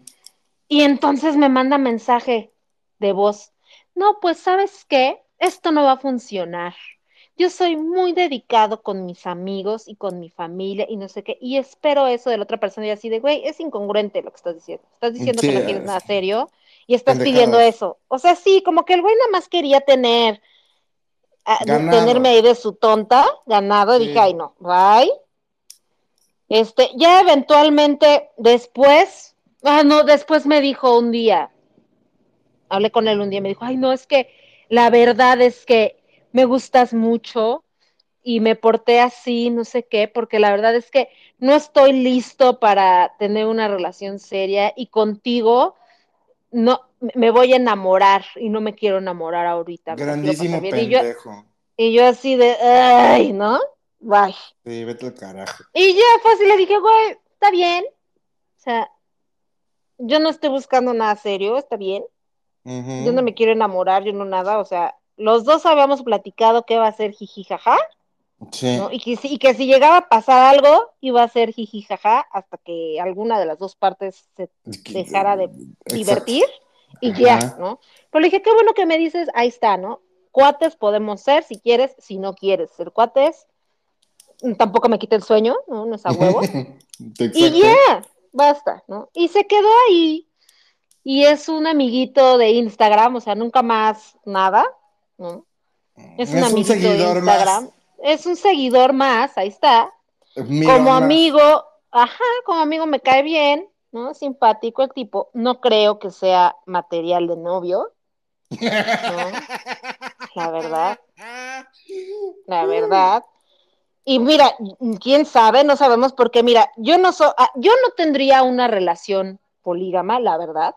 Y entonces me manda mensaje de voz. No, pues sabes qué, esto no va a funcionar. Yo soy muy dedicado con mis amigos y con mi familia y no sé qué, y espero eso de la otra persona y así de, güey, es incongruente lo que estás diciendo. Estás diciendo Sí, que no quieres es- nada serio y estás pendejadas. pidiendo eso. O sea, sí, como que el güey nada más quería tener, ah, tenerme ahí de su tonta, ganado, Sí. dije, ay no, bye. Este, ya eventualmente después, ah, no, después me dijo un día, hablé con él un día, me dijo, ay, no, es que la verdad es que me gustas mucho y me porté así, no sé qué, porque la verdad es que no estoy listo para tener una relación seria y contigo no me voy a enamorar y no me quiero enamorar ahorita. Grandísimo pasar bien". Y yo, pendejo. y yo así de, ay, ¿no? Bye. Sí, vete al carajo. Y ya fue así, le dije, güey, está bien. O sea, yo no estoy buscando nada serio, está bien. Yo no me quiero enamorar, yo no nada. O sea, los dos habíamos platicado que iba a ser jiji jaja, Sí. ¿no? Y que, si, y que si llegaba a pasar algo, iba a ser jiji jaja hasta que alguna de las dos partes se dejara de Exacto. divertir y Ajá. ya, ¿no? Pero le dije, qué bueno que me dices, ahí está, ¿no? Cuates podemos ser si quieres, si no quieres ser cuates. Tampoco me quite el sueño, ¿no? No es a huevo. Y ya, basta, ¿no? Y se quedó ahí. Y es un amiguito de Instagram, o sea, nunca más nada, ¿no? Es un Es un amiguito de seguidor Instagram. más. Es un seguidor más, ahí está. Mira como más. amigo, ajá, como amigo me cae bien, ¿no? Simpático el tipo. No creo que sea material de novio, la verdad. la verdad. Y mira, quién sabe, no sabemos porque mira, yo no so, ah, yo no tendría una relación polígama, la verdad.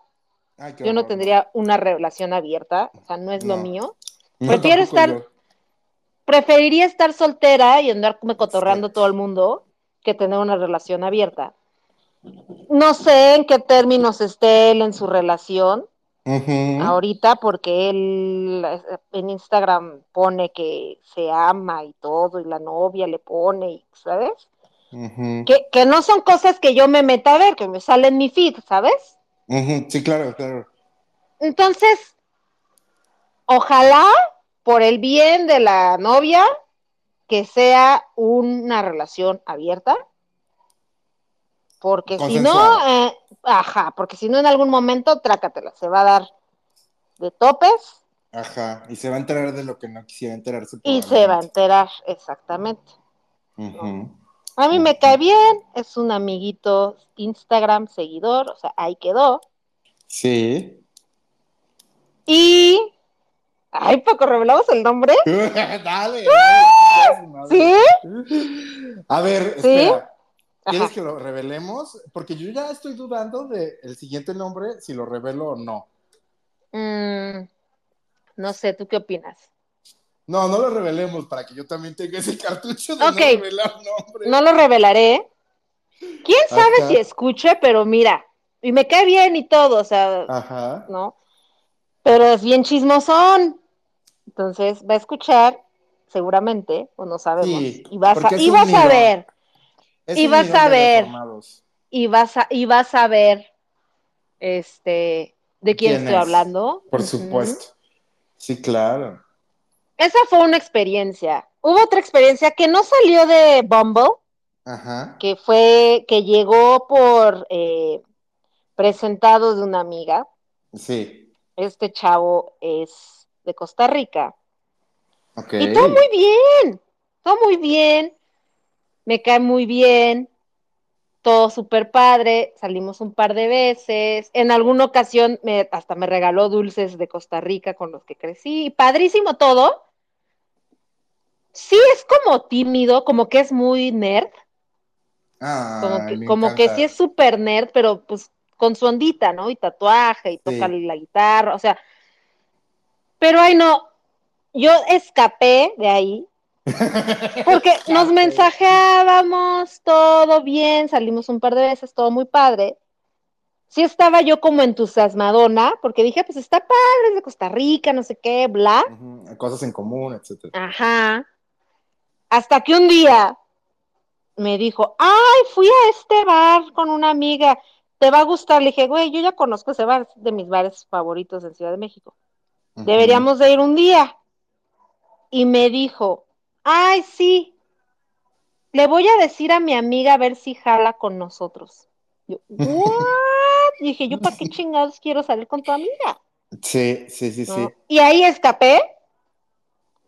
Ay, Yo no tendría una relación abierta, o sea, no es lo mío. No, prefiero estar- yo. Preferiría estar soltera y andar como cotorreando Exacto. todo el mundo que tener una relación abierta. No sé en qué términos esté él en su relación ahorita, porque él eh, en Instagram pone que se ama y todo, y la novia le pone, y, ¿sabes? Que, que no son cosas que yo me meta a ver, que me sale en mi feed, ¿sabes? Sí, claro, claro. Entonces, ojalá, por el bien de la novia, que sea una relación abierta, porque si no, eh, ajá, porque si no en algún momento, trácatela, se va a dar de topes Ajá. Y se va a enterar de lo que no quisiera enterarse. y se va a enterar, exactamente. A mí me cae bien, es un amiguito Instagram seguidor, o sea, ahí quedó. Sí. Y, ay, Paco, ¿revelamos el nombre? dale, dale. ¿Sí? A ver, ¿Sí? espera. ¿Quieres Ajá. que lo revelemos? Porque yo ya estoy dudando de el siguiente nombre, si lo revelo o no. Mm, no sé, ¿tú qué opinas? No, no lo revelemos para que yo también tenga ese cartucho de Ok. no revelar nombre. No lo revelaré. ¿Quién sabe si escuche? Pero mira, y me cae bien y todo, o sea, Ajá. ¿no? Pero es bien chismosón. Entonces va a escuchar, seguramente, o no sabemos. Sí, y vas a, y vas a ver, Y vas a ver. y vas a, y vas a ver, este, de quién, ¿Quién estoy es? hablando. Por supuesto. Sí, claro. Esa fue una experiencia. Hubo otra experiencia que no salió de Bumble, Ajá. que fue, que llegó por eh, presentado de una amiga. Sí. Este chavo es de Costa Rica. Ok. Y todo muy bien, todo muy bien. Me cae muy bien. Todo súper padre. Salimos un par de veces. En alguna ocasión me, hasta me regaló dulces de Costa Rica con los que crecí. Padrísimo todo. Sí es como tímido, como que es muy nerd. Como que, sí es súper nerd, pero pues con su ondita, ¿no? Y tatuaje, y toca Sí. la guitarra, o sea, Pero ay no, yo escapé de ahí porque nos mensajeábamos, todo bien, salimos un par de veces, todo muy padre. Sí estaba yo como entusiasmadona, porque dije, pues está padre, es de Costa Rica, no sé qué, bla. Cosas en común, etcétera. Ajá. Hasta que un día me dijo, ay, fui a este bar con una amiga, te va a gustar. Le dije, güey, yo ya conozco ese bar, es de mis bares favoritos en Ciudad de México. Deberíamos de ir un día. Y me dijo, ay, sí, le voy a decir a mi amiga a ver si jala con nosotros. Yo, ¿what? Y dije, ¿yo para qué chingados quiero salir con tu amiga? Sí, sí, sí, ¿no? sí. Y ahí escapé,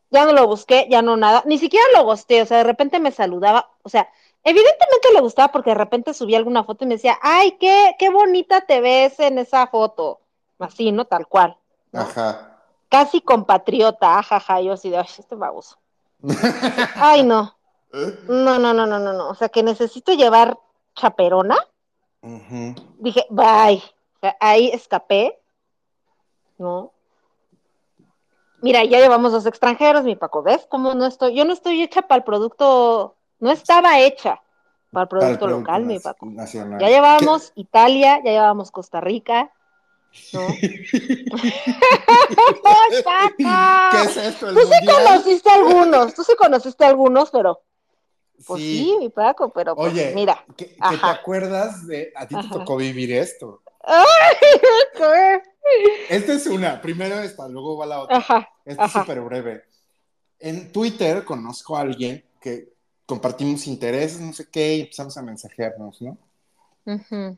ya no lo busqué, ya no nada, ni siquiera lo gosté, o sea, de repente me saludaba, o sea, evidentemente le gustaba porque de repente subía alguna foto y me decía, ay, qué, qué bonita te ves en esa foto, así, ¿no? Tal cual, ¿no? Ajá. Casi compatriota, ajaja, yo así de, ay, este baboso. Ay, no, no, no, no, no, no, no, o sea, que necesito llevar chaperona, dije, bye, O sea, ahí escapé, ¿no? Mira, ya llevamos dos extranjeros, mi Paco, ¿ves cómo no estoy? Yo no estoy hecha para el producto, no estaba hecha para el Para el producto producto local, mi Paco. nacional. Ya llevábamos Italia, ya llevábamos Costa Rica, ¿no? ¡Ay! ¿Qué es esto? ¿El Tú sí mundial? conociste algunos, tú sí conociste algunos, pero pues sí, mi Paco, pero pues Oye, mira. ¿qué, qué te acuerdas de... A ti te Ajá. tocó vivir esto. Ajá, Esta es una. Primero esta, luego va la otra. ajá, Esta es súper breve. En Twitter conozco a alguien que compartimos intereses, no sé qué, y empezamos a mensajearnos, ¿no?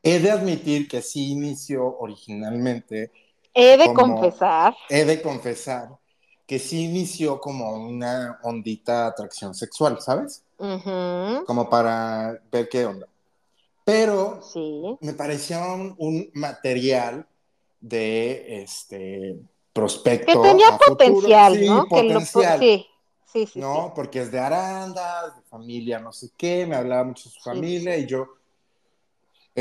He de admitir que sí inició originalmente, He de Como- confesar. he de confesar que sí inició como una ondita atracción sexual, ¿sabes? Como para ver qué onda. Pero Sí. me parecía un, un material de este prospecto. Que tenía a futuro. potencial, Sí, ¿no? Que lo- potencial. sí, sí, sí. ¿no? Porque es de arandas, de familia no sé qué, me hablaba mucho de su Sí, familia sí. y yo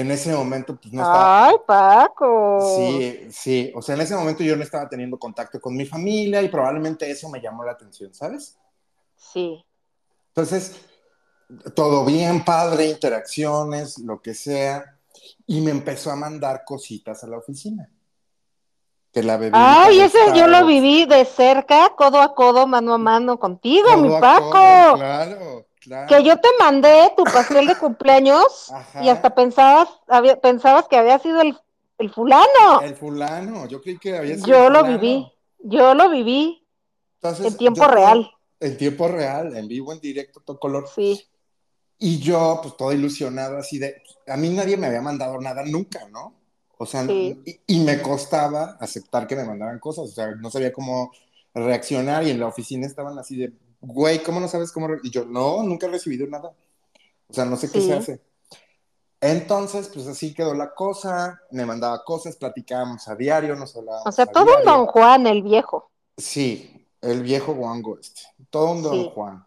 en ese momento pues no estaba... Ay, Paco. Sí, sí, o sea, en ese momento yo no estaba teniendo contacto con mi familia y probablemente eso me llamó la atención, ¿sabes? Sí. Entonces, todo bien, padre, interacciones, lo que sea, y me empezó a mandar cositas a la oficina. Que la bebida. Ay, ese yo lo viví de cerca, codo a codo, mano a mano contigo, mi Paco. claro, claro. Que yo te mandé tu pastel de cumpleaños Ajá. y hasta pensabas, había, pensabas que había sido el, el fulano. El fulano, yo creí que había sido Yo el lo fulano. viví, yo lo viví Entonces, en tiempo yo- real, En tiempo real, en vivo, en directo, todo color. sí. Y yo, pues todo ilusionado, así de. A mí nadie me había mandado nada nunca, ¿no? O sea, Sí. y, y me costaba aceptar que me mandaran cosas. O sea, no sabía cómo reaccionar. Y en la oficina estaban así de, güey, ¿cómo no sabes cómo? re-?" Y yo, no, nunca he recibido nada. O sea, no sé qué Sí. se hace. Entonces, pues así quedó la cosa. Me mandaba cosas, platicábamos a diario, nos hablábamos. O sea, todo un diario. Don Juan, el viejo. Sí, el viejo guango este, todo un don Sí. Juan.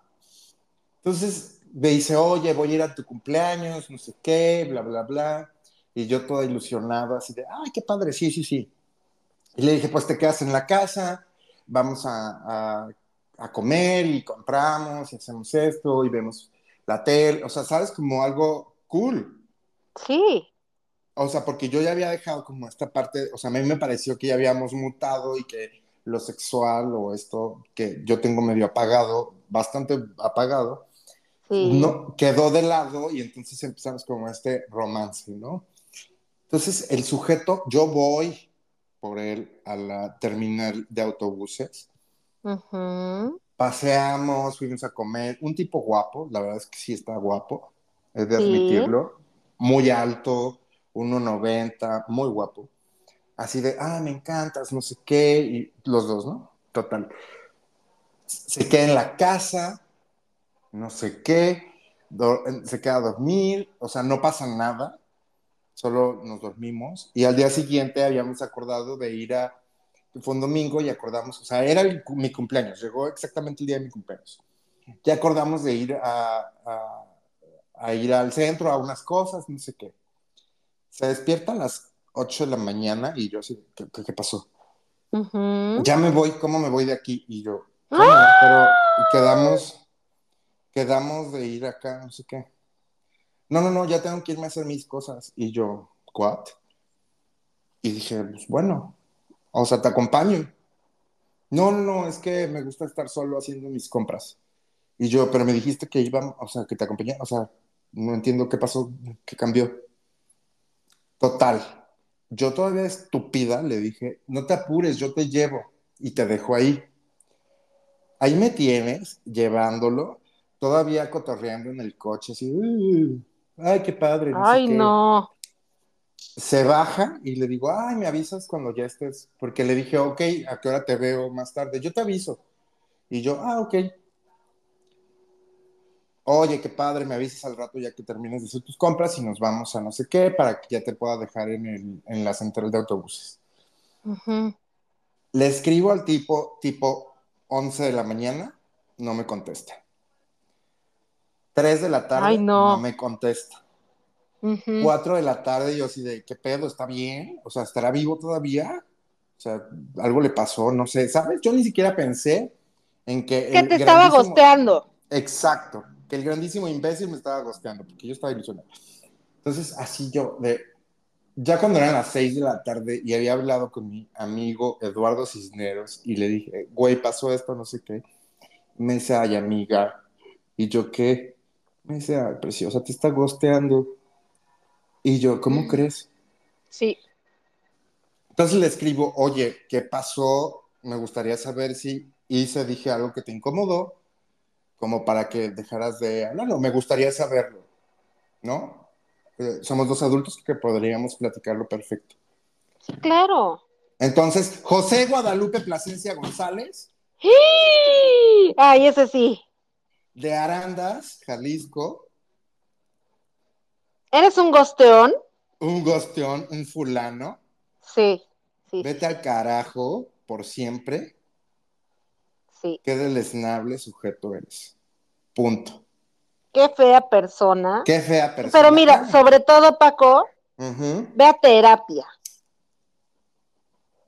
Entonces me dice, oye, voy a ir a tu cumpleaños, no sé qué, bla, bla, bla. Y yo toda ilusionada, así de, ay, qué padre, sí, sí, sí. Y le dije, pues te quedas en la casa, vamos a, a, a comer y compramos y hacemos esto y vemos la tele. O sea, ¿sabes? Como algo cool. Sí, O sea, porque yo ya había dejado como esta parte, o sea, a mí me pareció que ya habíamos mutado y que lo sexual o esto que yo tengo medio apagado, bastante apagado, sí. no quedó de lado y entonces empezamos como este romance, ¿no? Entonces el sujeto, yo voy por él a la terminal de autobuses, Ujú. paseamos, fuimos a comer, un tipo guapo, la verdad es que sí está guapo, es de Sí. admitirlo, muy alto, 1,90, muy guapo. Así de, ah, me encantas, no sé qué, y los dos, ¿no? Total. Se queda en la casa, no sé qué, do- se queda a dormir, o sea, no pasa nada, solo nos dormimos. Y al día siguiente habíamos acordado de ir a, fue un domingo y acordamos, o sea, era el- mi cumpleaños, llegó exactamente el día de mi cumpleaños. Ya acordamos de ir a, a- a ir al centro a unas cosas, no sé qué. Se despierta a las 8 de la mañana y yo así, ¿qué, qué- pasó? Ujú. ya me voy, ¿cómo me voy de aquí? Y yo, ¡Ah! ¿cómo? Pero quedamos, quedamos de ir acá, no sé qué. No, no, no, ya tengo que irme a hacer mis cosas. Y yo, ¿what? Y dije, pues bueno, o sea, te acompaño. No, no, no, es que me gusta estar solo haciendo mis compras. Y yo, pero me dijiste que iba, o sea, que te acompañé, o sea, no entiendo qué pasó, qué cambió. Total, yo todavía estúpida le dije, no te apures, yo te llevo y te dejo ahí. Ahí me tienes llevándolo, todavía cotorreando en el coche, así, "Uh, ay, qué padre. no Ay, qué". no. Se baja y le digo, ay, me avisas cuando ya estés, porque le dije, ok, ¿a qué hora te veo más tarde? Yo te aviso. Y yo, ah, ok. Oye, qué padre, me avisas al rato ya que termines de hacer tus compras y nos vamos a no sé qué para que ya te pueda dejar en, el- en la central de autobuses. Le escribo al tipo, tipo 11 de la mañana, no me contesta. 3 de la tarde, Ay, no. me contesta. Ujú. 4 de la tarde, yo así de, ¿qué pedo? ¿Está bien? O sea, ¿estará vivo todavía? O sea, algo le pasó, no sé, ¿sabes? Yo ni siquiera pensé en que... Que te estaba gosteando. Exacto, que el grandísimo imbécil me estaba gosteando, porque yo estaba ilusionado. Entonces, así yo, de, ya cuando eran las 6 de la tarde y había hablado con mi amigo Eduardo Cisneros y le dije, güey, pasó esto, no sé qué. Me dice, ay, amiga. ¿Y yo qué? Me dice, ay, preciosa, te está gosteando. Y yo, ¿cómo crees? Sí. Entonces le escribo, oye, ¿qué pasó? Me gustaría saber si hice, dije algo que te incomodó, como para que dejaras de hablarlo. Me gustaría saberlo, ¿no? Eh, somos dos adultos que podríamos platicarlo perfecto. Sí, claro. Entonces, José Guadalupe Plasencia González, ¡Sí! Ay, ese sí. de Arandas, Jalisco, ¿Eres un gosteón? un gosteón, un fulano, Sí, sí, vete al carajo por siempre, sí. qué deleznable sujeto eres. Punto. Qué fea persona. Qué fea persona. Pero mira, sobre todo, Paco, Ujú. ve a terapia.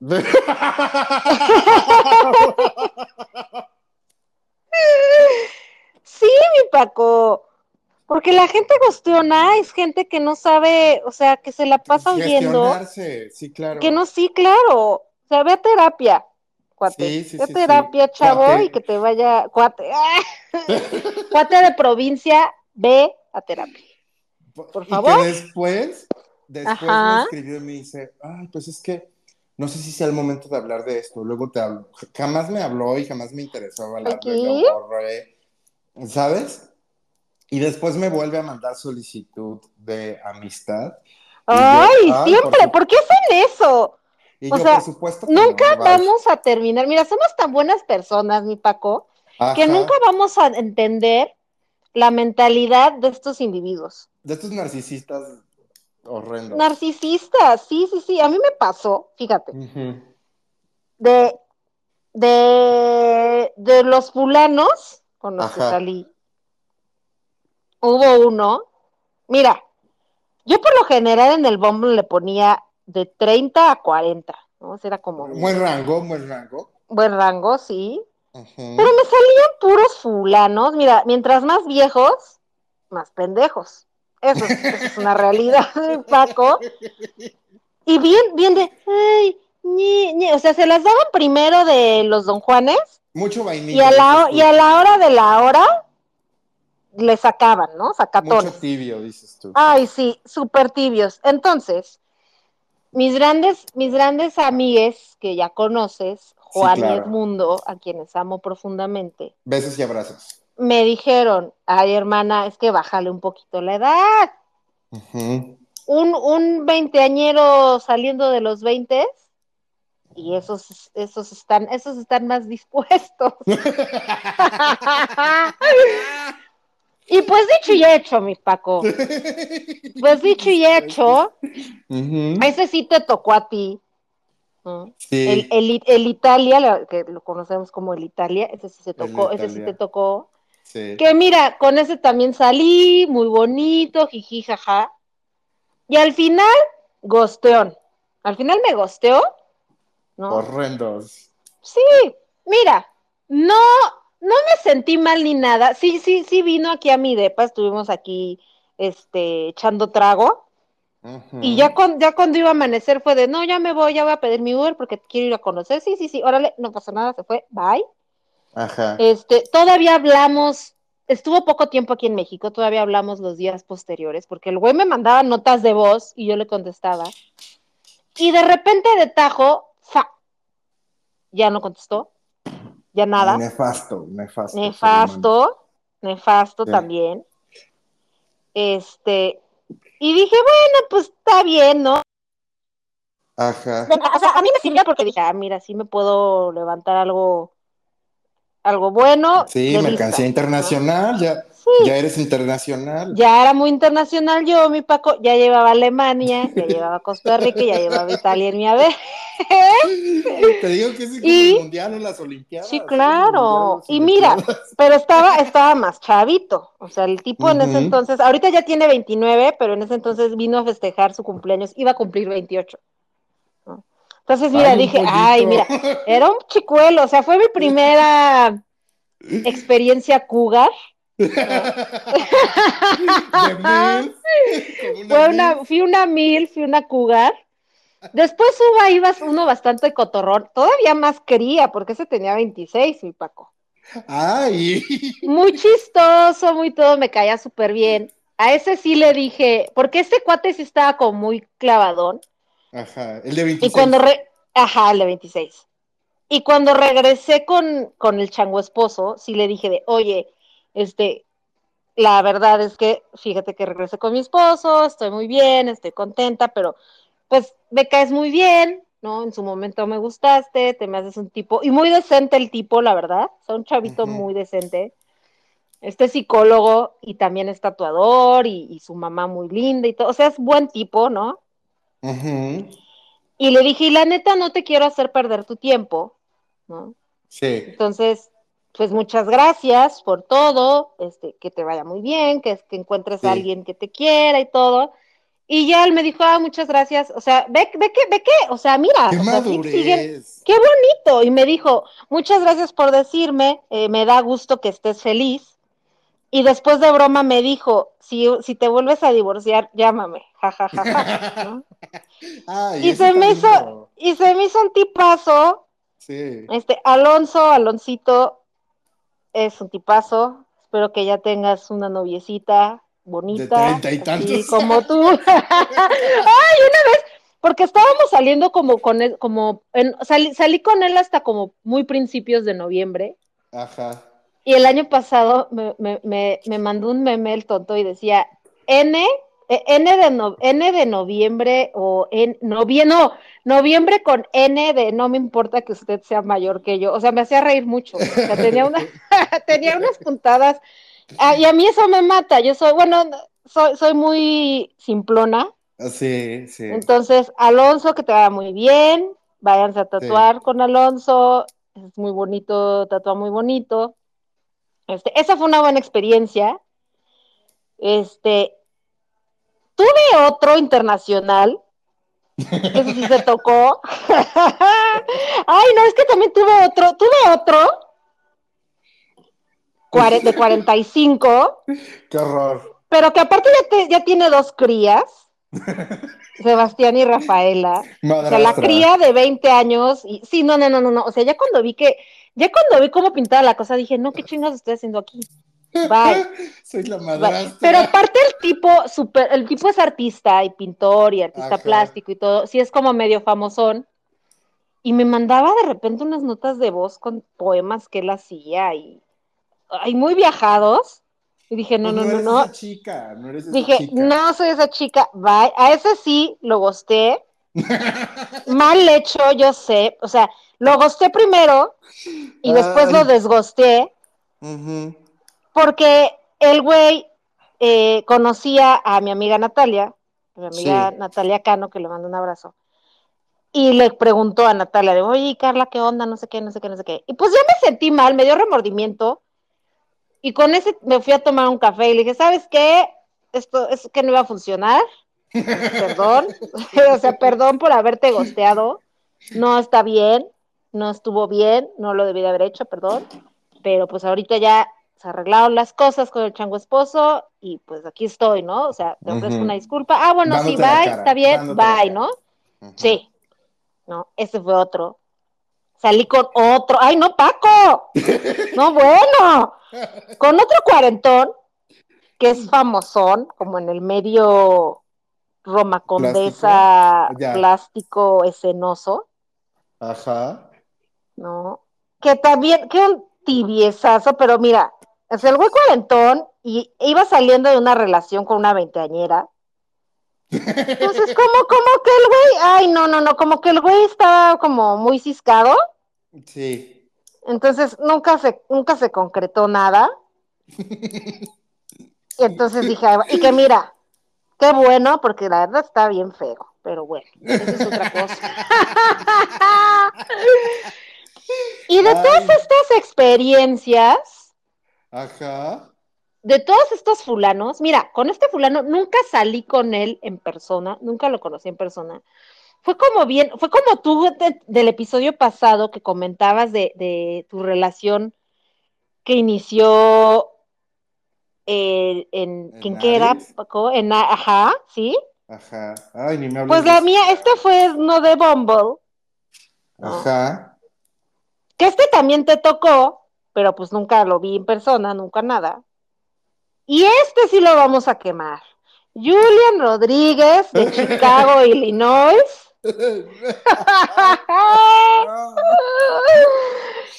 Sí, mi Paco. Porque la gente gosteona es gente que no sabe, o sea, que se la pasa huyendo. Gestionarse, sí, claro. Que no, sí, claro. O sea, ve a terapia, cuate. Sí, sí, ve a terapia, chavo, Cuate. y que te vaya, cuate. Cuate de provincia, ve a terapia. por Y favor. que después, después Ajá. me escribió y me dice, ay, pues es que no sé si sea el momento de hablar de esto, luego te hablo. Jamás me habló y jamás me interesó hablarle, Aquí. lo borré, ¿sabes? Y después me vuelve a mandar solicitud de amistad. Yo, Ay, siempre, por su- ¿por qué hacen eso? Y O yo, sea, por supuesto que Nunca no, vamos a terminar. Mira, somos tan buenas personas, mi Paco, que nunca vamos a entender la mentalidad de estos individuos. De estos narcisistas horrendos. Narcisistas, sí, sí, sí. A mí me pasó, fíjate, de, de, de los fulanos con los que salí. Hubo uno. Mira, yo por lo general en el Bumble le ponía de 30 a 40, ¿no? O sea, era como Buen rango, buen rango. buen rango, sí. Pero me salían puros fulanos. Mira, mientras más viejos, más pendejos. Eso, es- eso es una realidad, Paco. Y bien, bien de, ay, ñe, ñe. o sea, se las daban primero de los don Juanes Mucho vainilla. y a la, y a la hora de la hora le sacaban, ¿no? Mucho Sacatones. tibio, dices tú. Ay, sí, súper tibios. Entonces, mis grandes, mis grandes amigues que ya conoces, Juan y claro. Edmundo, a quienes amo profundamente, Besos y abrazos. me dijeron, ay hermana, es que bájale un poquito la edad. Un, un veinteañero saliendo de los veintes, y esos, esos están, esos están más dispuestos. y pues dicho y hecho, mi Paco. Pues dicho y hecho, ese sí te tocó a ti. ¿no? Sí. El, el, el Italia, que lo conocemos como el Italia, ese sí se tocó, ese sí te tocó. sí. Que mira, con ese también salí, muy bonito, jiji, jaja. Y al final, gosteón. Al final me gosteó ¿no? Horrendos. Sí, mira, no, no me sentí mal ni nada. Sí, sí, sí vino aquí a mi depa, estuvimos aquí, este, echando trago. Y ya, cuando ya cuando iba a amanecer fue de, no, ya me voy, ya voy a pedir mi Uber porque quiero ir a conocer. Sí, sí, sí, órale, no pasa nada, se fue, bye. Ajá. Este, todavía hablamos, estuvo poco tiempo aquí en México, todavía hablamos los días posteriores, porque el güey me mandaba notas de voz y yo le contestaba. Y de repente de tajo, fa, ya no contestó, ya nada. Nefasto, nefasto. Nefasto, nefasto Sí. también. Este, y dije, bueno, pues está bien, ¿no? Ajá. O sea, a mí me sirvió porque dije, ah, mira, sí me puedo levantar algo, algo bueno. Sí, mercancía vista, ¿no? internacional, ya, Sí. ya eres internacional. Ya era muy internacional yo, mi Paco, ya llevaba Alemania, ya llevaba Costa Rica, ya llevaba Italia en mi haber. Te digo que es como Y- el mundial o las olimpiadas. Sí, claro. Y mira, pero estaba, estaba más chavito. O sea, el tipo en ese entonces, ahorita ya tiene 29, pero en ese entonces vino a festejar su cumpleaños, iba a cumplir 28. ¿no? Entonces, mira, Ay, dije, ay, mira, era un chicuelo, o sea, fue mi primera experiencia cougar. Fue una, mil. fui una mil, fui una cougar. Después hubo ibas uno bastante cotorrón, todavía más quería, porque ese tenía 26, mi Paco. Ay. Muy chistoso, muy todo, me caía súper bien. A ese sí le dije, porque este cuate sí estaba como muy clavadón. Ajá, el de Y 26. cuando, re- ajá, el de 26. Y cuando regresé con, con el chango esposo, sí le dije de, oye, este, la verdad es que, fíjate que regresé con mi esposo, estoy muy bien, estoy contenta, pero pues me caes muy bien, ¿no? En su momento me gustaste, te me haces un tipo, y muy decente el tipo, la verdad, o sea, un chavito muy decente. Este psicólogo y también es tatuador y, y su mamá muy linda y todo, o sea, es buen tipo, ¿no? Ujú. Y le dije, y la neta no te quiero hacer perder tu tiempo, ¿no? Sí. Entonces, pues muchas gracias por todo, este, que te vaya muy bien, que, que encuentres Sí. a alguien que te quiera y todo. Y ya él me dijo, ah, muchas gracias, o sea, ve, ve que, ve que, o sea, mira, Qué o sea, sí madurez. siguen- qué bonito. Y me dijo, muchas gracias por decirme, eh, me da gusto que estés feliz. Y después de broma me dijo, si, si te vuelves a divorciar, llámame, ja, ja, ja, ja, ¿no? Ay, Y se me hizo, y se me hizo un tipazo, Sí. este, Alonso, Aloncito, es un tipazo. Espero que ya tengas una noviecita bonita. treinta y tantos. como tú. Ay, una vez, porque estábamos saliendo como con él, como, en- salí, salí con él hasta como muy principios de noviembre. Ajá. Y el año pasado me, me, me, me mandó un meme el tonto y decía N, eh, N, de, no- N de noviembre o en novie- no, noviembre con N de no me importa que usted sea mayor que yo. O sea, me hacía reír mucho. O sea, tenía, una, tenía unas puntadas. Ah, y a mí eso me mata. Yo soy, bueno, soy, soy muy simplona. Ah, Sí, sí. Entonces, Alonso, que te vaya muy bien. Váyanse a tatuar con Alonso. Es muy bonito, tatúa muy bonito. Este, esa fue una buena experiencia. Este, tuve otro internacional. Que sí se tocó. Ay, no, es que también tuve otro, tuve otro. De 45 Qué horror. pero que aparte ya, te- ya tiene dos crías, Sebastián y Rafaela. O sea, la cría de 20 años, y sí, no, no, no, no, no. O sea, ya cuando vi que, ya cuando vi cómo pintaba la cosa, dije, no, ¿qué chingados estoy haciendo aquí? Bye. Soy la madrastra. Pero aparte el tipo, super, el tipo es artista y pintor y artista Ajá. plástico y todo, sí es como medio famosón. Y me mandaba de repente unas notas de voz con poemas que él hacía y, ay, muy viajados. Y dije, no, Pues no, no, eres no. esa chica, no eres esa Dije, chica. no soy esa chica, bye. A ese sí lo gosté. Mal hecho, yo sé. O sea, lo gosté primero y después Ay. lo desgosté Ujú. Porque el güey eh, conocía a mi amiga Natalia, mi amiga Sí. Natalia Cano, que le mando un abrazo. Y le preguntó a Natalia de, oye, Carla, ¿qué onda? No sé qué, no sé qué, no sé qué. Y pues ya me sentí mal, me dio remordimiento. Y con ese me fui a tomar un café y le dije, ¿sabes qué? Esto es que no iba a funcionar. Perdón. o sea, perdón por haberte gosteado. no está bien, no estuvo bien, no lo debí de haber hecho, perdón, pero pues ahorita ya se arreglaron las cosas con el chango esposo y pues aquí estoy, ¿no? O sea, te ofrezco Ujú. una disculpa. Ah, bueno, sí, Dándote bye, cara, está bien, bye. ¿no? Sí. No, ese fue otro. Salí con otro. ¡Ay, no, Paco! No, bueno. Con otro cuarentón, que es famosón, como en el medio Roma Condesa, plástico escenoso, Ajá. ¿no? Que también, que un tibiezazo, pero mira, o sea, el güey cuarentón y iba saliendo de una relación con una veinteañera. Entonces, como, como que el güey, ay, no, no, no, como que el güey estaba como muy ciscado. Sí. Entonces nunca se, nunca se concretó nada. Y entonces dije, "Ay, y que mira, qué bueno, porque la verdad está bien feo, pero bueno, esa es otra cosa. y de todas estas experiencias, Ajá. de todos estos fulanos, mira, con este fulano nunca salí con él en persona, nunca lo conocí en persona. Fue como bien, fue como tú de- del episodio pasado que comentabas de, de tu relación que inició eh, en, ¿En ¿quién que era? Paco? En, ajá, ¿sí? Ajá. Ay, ni me Pues la mía, este fue no de Bumble, Ajá. que este también te tocó, pero pues nunca lo vi en persona, nunca nada. Y este sí lo vamos a quemar. Julian Rodríguez de Chicago, Illinois.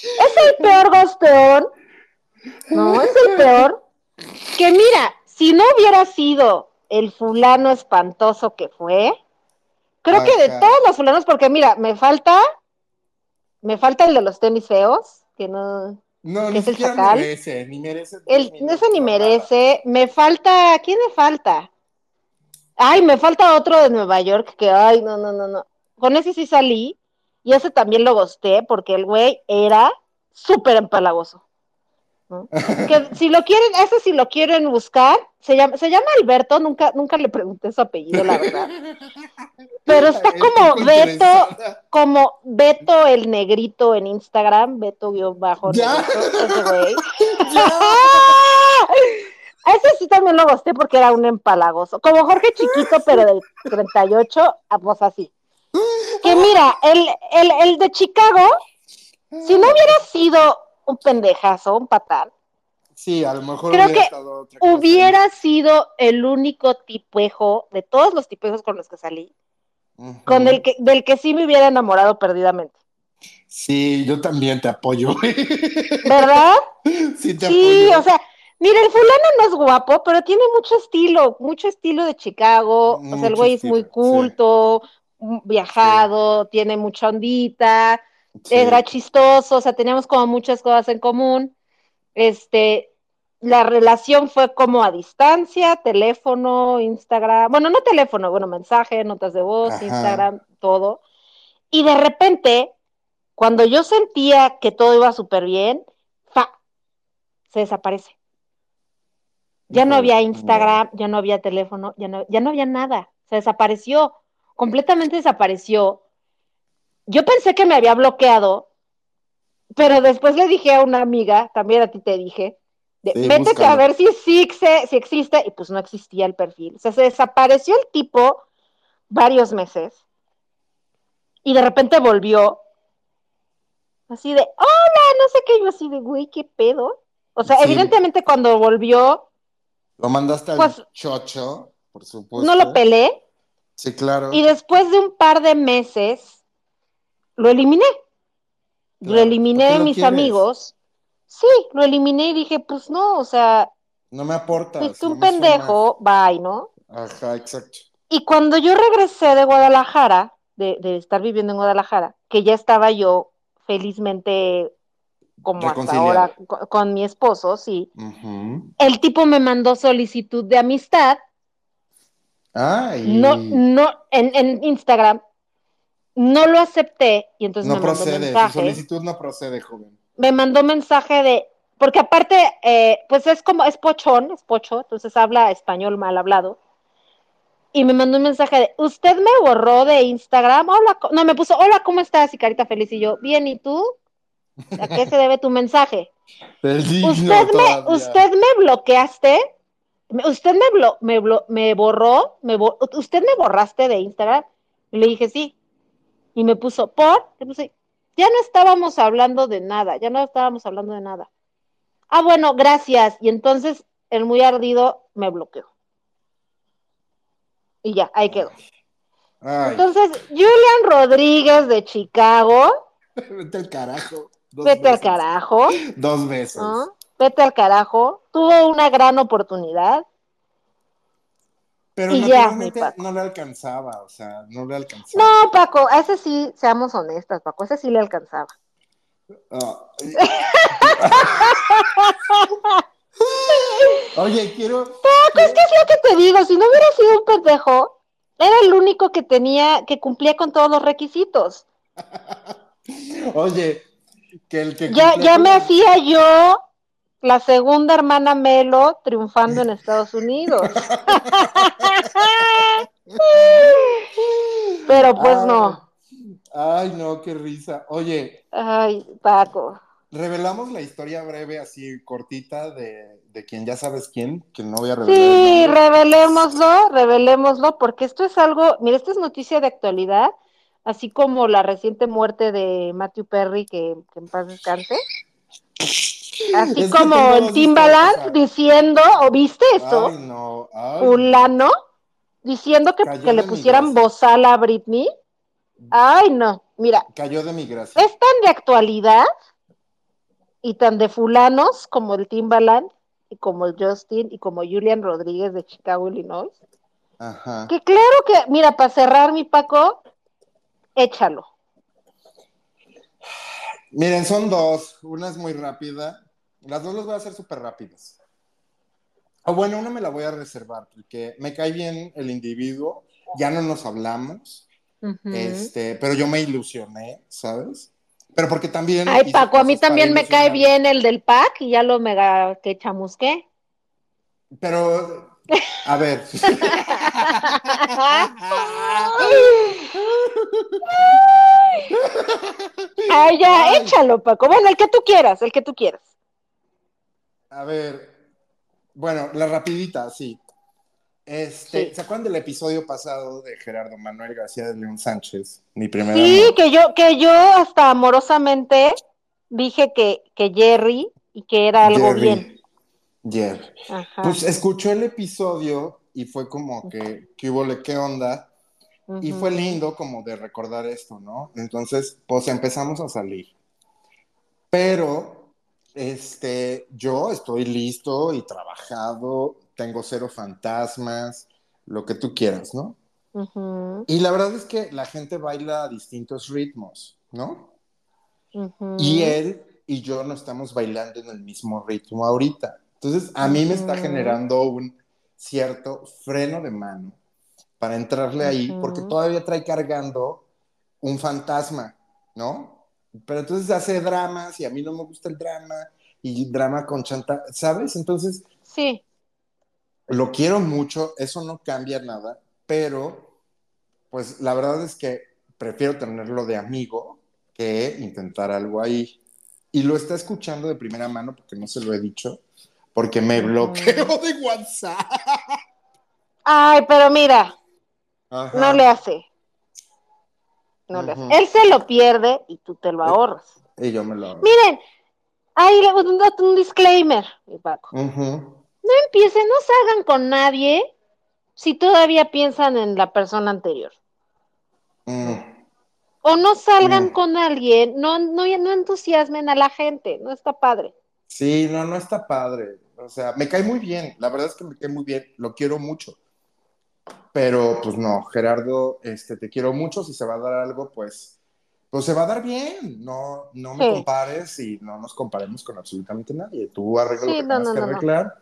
Es el peor gosteón. No, es el peor. Que mira, si no hubiera sido el fulano espantoso que fue, creo que de todos los fulanos, porque mira, me falta, me falta el de los tenis feos, que no, No, ¿Qué ni siquiera chacal? merece, ni merece. el, ni ese ni merece. Me falta, ¿quién me falta? Ay, me falta otro de Nueva York que, ay, no, no, no, no. Con ese sí salí y ese también lo gosté porque el güey era súper empalagoso. ¿No? Que si lo quieren, ese si lo quieren buscar, se llama, se llama Alberto, nunca, nunca le pregunté su apellido, la verdad. Pero está como Beto, como Beto el negrito en Instagram, Beto guion bajo Ya. negrito, ese güey. Ya. A Ese sí también lo gosté porque era un empalagoso. Como Jorge Chiquito, pero del 38, a pues así. Que mira, el, el, el de Chicago, si no hubiera sido un pendejazo, un patán, Sí, a lo mejor Creo hubiera que estado otra cosa. hubiera sido el único tipejo de todos los tipejos con los que salí, con el que, del que sí me hubiera enamorado perdidamente. Sí, yo también te apoyo. ¿Verdad? sí, te Sí, apoyo. o sea, mira, el fulano no es guapo, pero tiene mucho estilo, mucho estilo de Chicago. o sea, el güey es muy culto, viajado, tiene mucha ondita, Sí. era chistoso, o sea, teníamos como muchas cosas en común. Este, la relación fue como a distancia, teléfono, Instagram, bueno, no teléfono, bueno, mensaje, notas de voz, Ajá. Instagram, todo. Y de repente, cuando yo sentía que todo iba súper bien, fa, se desaparece. Ya no había Instagram, ya no había teléfono, ya no, ya no había nada. Se desapareció, completamente desapareció. Yo pensé que me había bloqueado, pero después le dije a una amiga, también a ti te dije, de, Sí, métete búscalo. a ver si, existe, si existe, y pues no existía el perfil. O sea, se desapareció el tipo varios meses y de repente volvió así de, hola, no sé qué, yo así de, güey, qué pedo. O sea, Sí. evidentemente cuando volvió, Lo mandaste al Pues- chocho, por supuesto. no lo pelé, Sí, claro. y después de un par de meses, lo eliminé. lo eliminé ¿por qué de mis quieres? amigos. Sí, lo eliminé y dije, pues no, o sea, No me aportas. fuiste no un pendejo, bye, ¿no? Ajá, exacto. Y cuando yo regresé de Guadalajara, de, de estar viviendo en Guadalajara, que ya estaba yo felizmente como hasta ahora con, con mi esposo, sí, el tipo me mandó solicitud de amistad, Ay. no, no, en, en Instagram, no lo acepté y entonces no me mandó procede. Su mensaje. solicitud no procede, joven. me mandó mensaje de, porque aparte, eh, pues es como, es pochón, es pocho, entonces habla español mal hablado. y me mandó un mensaje de, usted me borró de Instagram, hola, co-" no, me puso, hola, ¿cómo estás? Y carita feliz, y yo, bien, ¿y tú? ¿A qué se debe tu mensaje? ¿Usted me, usted me bloqueaste? ¿Usted me, blo- me, blo- me borró? Me bo- ¿Usted me borraste de Instagram? Y le dije, sí. Y me puso, ¿por? Le puse, ya no estábamos hablando de nada, ya no estábamos hablando de nada. Ah, bueno, gracias. Y entonces el muy ardido me bloqueó. Y ya, ahí quedó. Ay, Entonces, Julian Rodríguez de Chicago, vete al carajo. Vete al veces. carajo, Dos veces. ¿no? Vete al carajo. Tuvo una gran oportunidad. Pero Y naturalmente no le alcanzaba, o sea, no le alcanzaba. No, Paco, a ese sí, seamos honestas, Paco, a ese sí le alcanzaba. Ah. Oye, quiero. Paco, es que es lo que te digo, si no hubiera sido un pendejo, era el único que tenía, que cumplía con todos los requisitos. Oye, que el que. Ya, ya me hacía yo la segunda hermana Melo triunfando en Estados Unidos. Pero pues Ay. no. Ay, no, qué risa. Oye, Ay, Paco. revelamos la historia breve, así cortita, de, de quien ya sabes quién, que no voy a revelar. Sí, revelémoslo, revelémoslo, porque esto es algo, mira, esta es noticia de actualidad, así como la reciente muerte de Matthew Perry, que, que en paz descanse. Así Es como el Timbaland diciendo, ¿o viste esto? Ay, no. Ay, diciendo que, que le pusieran bozal a Britney. Ay, no, mira, Cayó de mi gracia. es tan de actualidad y tan de fulanos como el Timbaland y como el Justin y como Julian Rodríguez de Chicago, Illinois. Ajá. Que claro que, mira, para cerrar mi Paco, échalo. Miren, son dos. Una es muy rápida. Las dos las voy a hacer súper rápidas. O bueno, una me la voy a reservar porque me cae bien el individuo. Ya no nos hablamos. Este, pero yo me ilusioné, ¿sabes? Pero porque también. Ay, Paco, a mí también me cae bien el del pack y ya lo mega que chamusqué. Pero, a ver. Ay, ya, échalo, Paco. Bueno, el que tú quieras, el que tú quieras. A ver, bueno, la rapidita, sí. Este, Sí. ¿se acuerdan del episodio pasado de Gerardo Manuel García de León Sánchez? Mi primer Sí, que yo, que yo hasta amorosamente dije que, que Jerry y que era algo Jerry. bien. Jerry. Ajá. Pues escuchó el episodio y fue como que, ¿qué hubo, le, qué onda? Y fue lindo como de recordar esto, ¿no? Entonces, pues empezamos a salir. Pero, este, yo estoy listo y trabajado, tengo cero fantasmas, lo que tú quieras, ¿no? Y la verdad es que la gente baila a distintos ritmos, ¿no? Y él y yo no estamos bailando en el mismo ritmo ahorita. Entonces, a mí me está generando un cierto freno de mano para entrarle ahí, porque todavía trae cargando un fantasma, ¿no? Pero entonces hace dramas y a mí no me gusta el drama y drama con chanta, ¿sabes? Entonces, Sí, lo quiero mucho, eso no cambia nada, pero pues la verdad es que prefiero tenerlo de amigo que intentar algo ahí. Y lo está escuchando de primera mano porque no se lo he dicho, porque me bloqueó de WhatsApp. Ay, pero mira, Ajá. no le hace. No hace. Él se lo pierde y tú te lo ahorras. Y yo me lo... Miren, ahí le un, un disclaimer, mi Paco. No empiecen, no salgan con nadie si todavía piensan en la persona anterior. Mm. O no salgan Mm. con alguien, no, no, no entusiasmen a la gente, no está padre. Sí, no, no está padre. O sea, me cae muy bien. La verdad es que me cae muy bien. Lo quiero mucho. Pero, pues no, Gerardo, este, te quiero mucho. Si se va a dar algo, pues, pues se va a dar bien. No, no me Sí. compares y no nos comparemos con absolutamente nadie. Tú arregla Sí, lo que no, tengas no, que no, no. arreglar.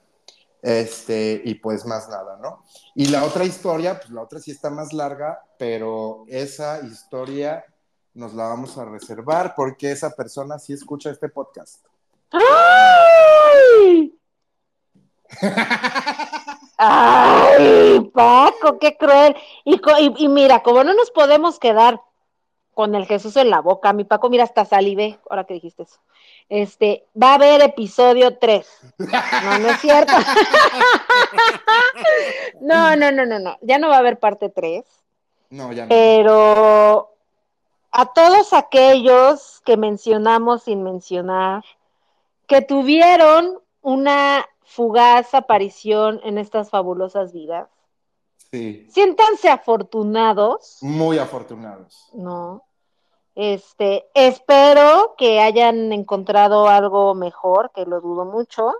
Este, y pues más nada, ¿no? Y la otra historia, pues la otra sí está más larga, pero esa historia nos la vamos a reservar porque esa persona sí escucha este podcast. ¡Ay! ¡Ay! Paco, qué cruel. Y, y, y, mira, como no nos podemos quedar con el Jesús en la boca, mi Paco, mira, hasta salivé, ahora que dijiste eso. Este, va a haber episodio 3. No, no es cierto. no, no, no, no, no. Ya no va a haber parte 3. No, ya no. Pero a todos aquellos que mencionamos sin mencionar, que tuvieron una fugaz aparición en estas fabulosas vidas. Sí. Siéntanse afortunados. Muy afortunados. No. Este, espero que hayan encontrado algo mejor, que lo dudo mucho.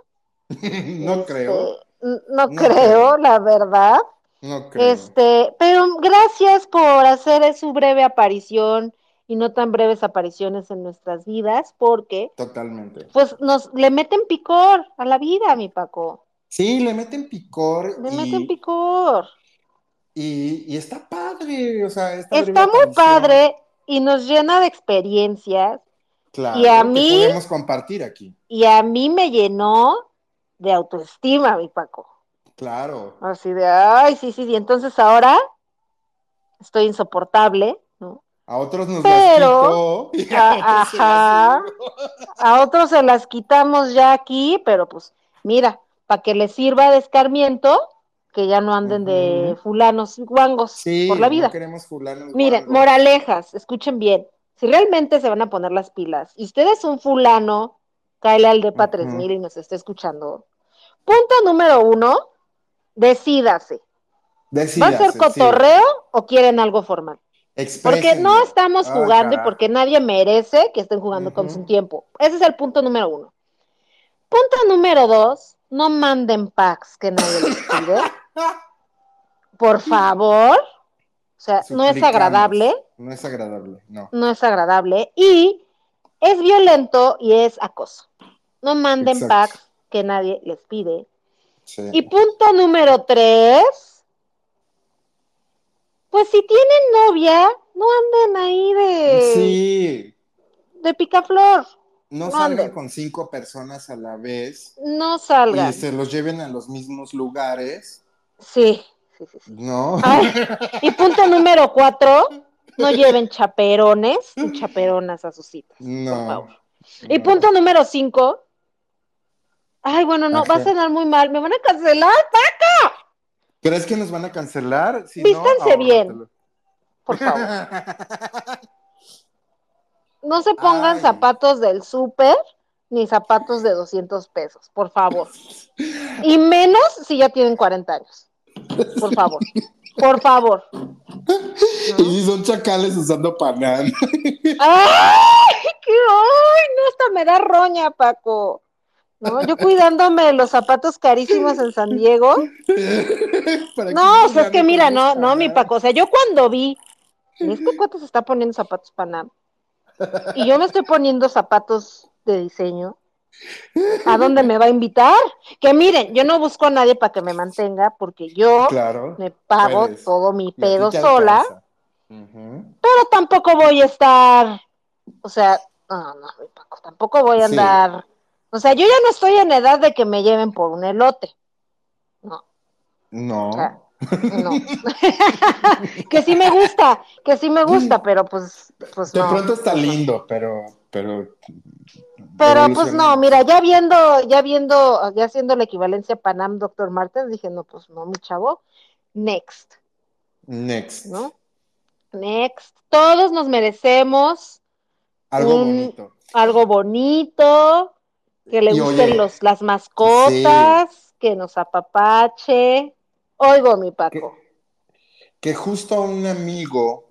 no este, creo. No, no creo, creo, la verdad. No creo. Este, pero gracias por hacer su breve aparición y no tan breves apariciones en nuestras vidas, porque totalmente. Pues nos le meten picor a la vida, mi Paco. Sí, le meten picor. Le y, meten picor. Y, y, está padre, o sea, está muy aparición. padre y nos llena de experiencias. Claro, y a mí podemos compartir aquí. Y a mí me llenó de autoestima, mi Paco. Claro. Así de, ay, sí, sí, y entonces ahora estoy insoportable. A otros nos pero, las quitó. A, ajá, a otros se las quitamos ya aquí, pero pues mira, para que les sirva de escarmiento, que ya no anden uh -huh. de fulanos guangos sí, por la vida. No queremos fulanos Miren, guangos. moralejas, escuchen bien. Si realmente se van a poner las pilas y usted es un fulano, cáele al DEPA uh -huh. 3000 y nos está escuchando. Punto número uno, decídase. decídase ¿Va a ser cotorreo sí. o quieren algo formal? Porque no estamos jugando ah, y porque nadie merece que estén jugando uh -huh. con su tiempo. Ese es el punto número uno. Punto número dos, no manden packs que nadie les pide. Por favor. O sea, no es agradable. No es agradable, no. No es agradable. Y es violento y es acoso. No manden Exacto. packs que nadie les pide. Sí. Y punto número tres. Pues si tienen novia, no anden ahí de. Sí. De picaflor. No, no salgan anden. con cinco personas a la vez. No salgan. Y se los lleven a los mismos lugares. Sí. sí, sí, sí. No. Ay, y punto número cuatro. No lleven chaperones ni chaperonas a sus citas. No. Por favor. No. Y punto número cinco. Ay, bueno, no, Ajá. va a cenar muy mal. Me van a cancelar, ¡Paca! ¿Crees que nos van a cancelar? Si Vístanse no, bien. Por favor. No se pongan Ay. zapatos del súper ni zapatos de 200 pesos, por favor. Y menos si ya tienen 40 años. Por favor. Por favor. ¿No? Y si son chacales usando panán. ¡Ay! ¡Qué ay! No, hasta me da roña, Paco. ¿no? Yo cuidándome los zapatos carísimos en San Diego. no, o sea, es que mira, no, no, mi Paco, o sea, yo cuando vi, este cuate se está poniendo zapatos Panam, y yo me estoy poniendo zapatos de diseño, ¿a dónde me va a invitar? Que miren, yo no busco a nadie para que me mantenga, porque yo claro, me pago puedes. todo mi pedo sola, uh -huh. pero tampoco voy a estar, o sea, no, no, mi Paco, tampoco voy a andar... Sí o sea, yo ya no estoy en edad de que me lleven por un elote. No. No. No. que sí me gusta, que sí me gusta, pero pues, pues de no. pronto está lindo, pero, pero. Pero pues no, mira, ya viendo, ya viendo, ya haciendo la equivalencia Panam Doctor Martens, dije, no, pues no, mi chavo. Next. Next. ¿No? Next. Todos nos merecemos algo un, bonito. Algo bonito que le y gusten oye, los, las mascotas, sí. que nos apapache. Oigo, mi Paco. Que, que justo un amigo.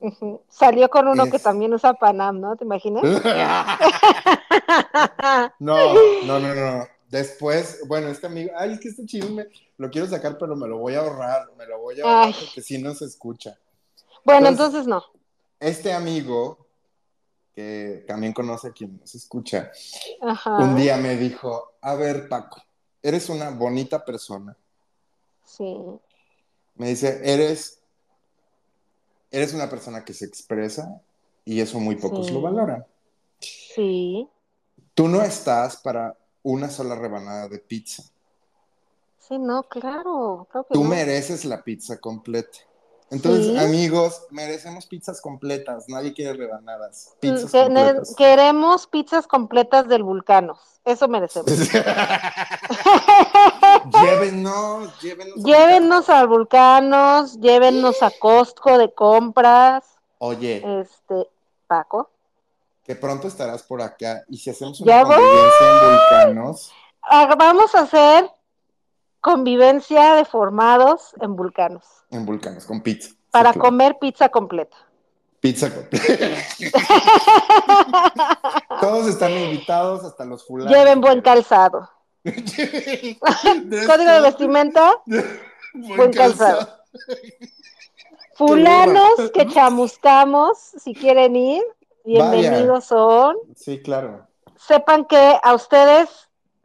Uh -huh. Salió con uno es... que también usa Panam, ¿no? ¿Te imaginas? no, no, no, no. Después, bueno, este amigo, ay, es que este chisme lo quiero sacar, pero me lo voy a ahorrar, me lo voy a ahorrar ay. porque si no se escucha. Bueno, entonces, entonces no. Este amigo que también conoce a quien nos escucha, Ajá. un día me dijo, a ver Paco, eres una bonita persona. Sí. Me dice, eres, eres una persona que se expresa y eso muy pocos sí. lo valoran. Sí. Tú no estás para una sola rebanada de pizza. Sí, no, claro. que Tú no. mereces la pizza completa. Entonces, Sí. amigos, merecemos pizzas completas. Nadie quiere rebanadas. Pizzas que- completas. queremos pizzas completas del Vulcanos. Eso merecemos. llévenos, llévenos. a llévennos al Vulcanos, llévennos a Costco de compras. Oye, Este, Paco. que pronto estarás por acá. Y si hacemos una voy. convivencia en Vulcanos, Ah, Vamos a hacer convivencia de formados en Vulcanos en Vulcanos, con pizza. Sí, para claro. comer pizza completa. Pizza completa. Todos están invitados, hasta los fulanos. Lleven buen calzado. Código de vestimenta, buen buen calzado. fulanos que chamuscamos, si quieren ir, bienvenidos son. Sí, claro. Sepan que a ustedes,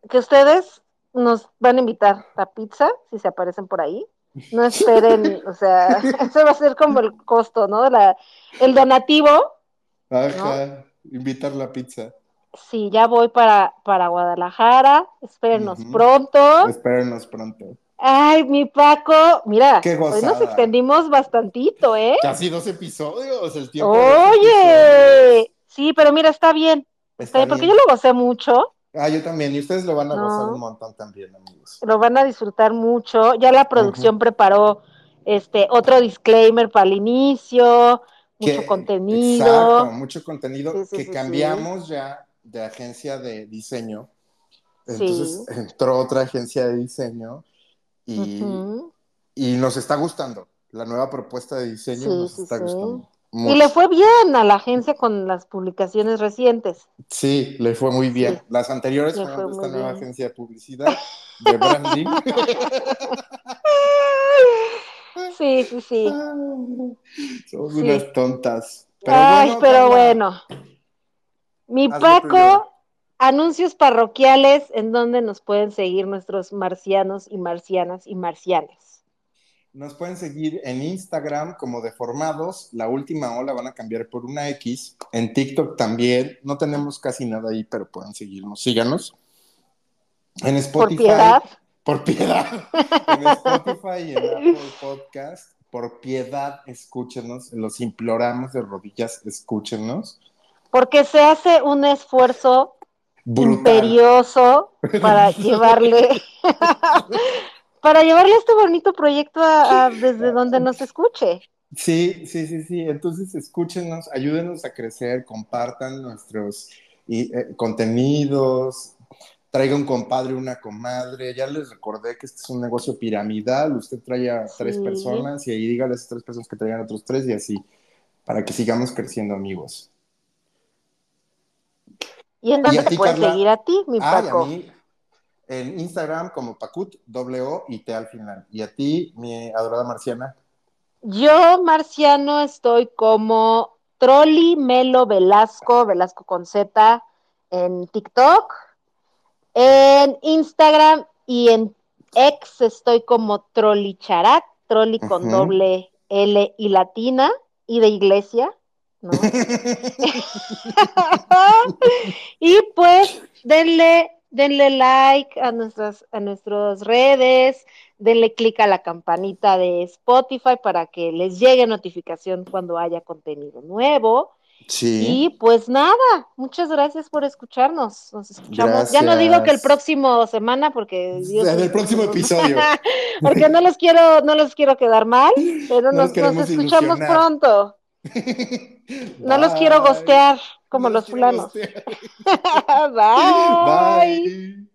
que ustedes nos van a invitar a pizza, si se aparecen por ahí. No esperen, o sea, ese va a ser como el costo, ¿no? La, el donativo. Ajá, invitar la pizza. Sí, ya voy para, para Guadalajara, espérenos pronto. Espérenos pronto. Ay, mi Paco, mira, Qué hoy nos extendimos bastantito, ¿eh? Casi dos episodios, el tiempo. Oye, sí, pero mira, está bien, está bien, porque yo lo gocé mucho, Ah, yo también. Y ustedes lo van a No. gozar un montón también, amigos. lo van a disfrutar mucho. Ya la producción preparó este otro disclaimer para el inicio, mucho Que- contenido. Exacto, mucho contenido Sí, sí, que sí, cambiamos ya de agencia de diseño. Entonces Sí. entró otra agencia de diseño y, y nos está gustando. La nueva propuesta de diseño Sí, nos sí, está gustando. Y mucho. le fue bien a la agencia con las publicaciones recientes. Sí, le fue muy bien. Las anteriores fueron fue de esta nueva bien. agencia de publicidad, de branding. Sí, sí, sí. Somos unas tontas. Ay, bueno, pero bueno. Mi Paco, anuncios parroquiales en donde nos pueden seguir nuestros marcianos y marcianas y marcianes. Nos pueden seguir en Instagram como Deformados. La última ola van a cambiar por una X. En TikTok también. No tenemos casi nada ahí, pero pueden seguirnos. Síganos. En Spotify. Por piedad. Por piedad. En Spotify y en Apple Podcast. Por piedad, escúchenos. Los imploramos de rodillas, escúchenos. Porque se hace un esfuerzo Brutal. imperioso para llevarle para llevarle este bonito proyecto a, a desde donde nos escuche. Sí, sí, sí, sí. Entonces escúchenos, ayúdenos a crecer, compartan nuestros y, eh, contenidos, traiga un compadre, una comadre. Ya les recordé que este es un negocio piramidal. Usted trae a tres Sí. personas y ahí dígale a esas tres personas que traigan a otros tres y así, para que sigamos creciendo, amigos. ¿Y en ¿Y dónde a te ti, Carla? seguir a ti, mi Ay, a Paco? mí en Instagram como Pacut, doble O y T al final. Y a ti, mi adorada marciana. Yo, Marciano, estoy como Trolli Melo Velasco, Velasco con Z, en TikTok, en Instagram y en X estoy como Trolli Charat, Trolli con doble L y latina y de iglesia, ¿no? y pues denle, denle like a nuestras, a nuestras redes, denle clic a la campanita de Spotify para que les llegue notificación cuando haya contenido nuevo. Sí. Y pues nada, muchas gracias por escucharnos. Nos escuchamos. Ya no digo que el próximo semana porque Dios En el próximo episodio. porque no los quiero, no los quiero quedar mal, pero No nos, escuchamos ilusionar. pronto. No los quiero gostear como No los quiero fulanos. Bye. Bye.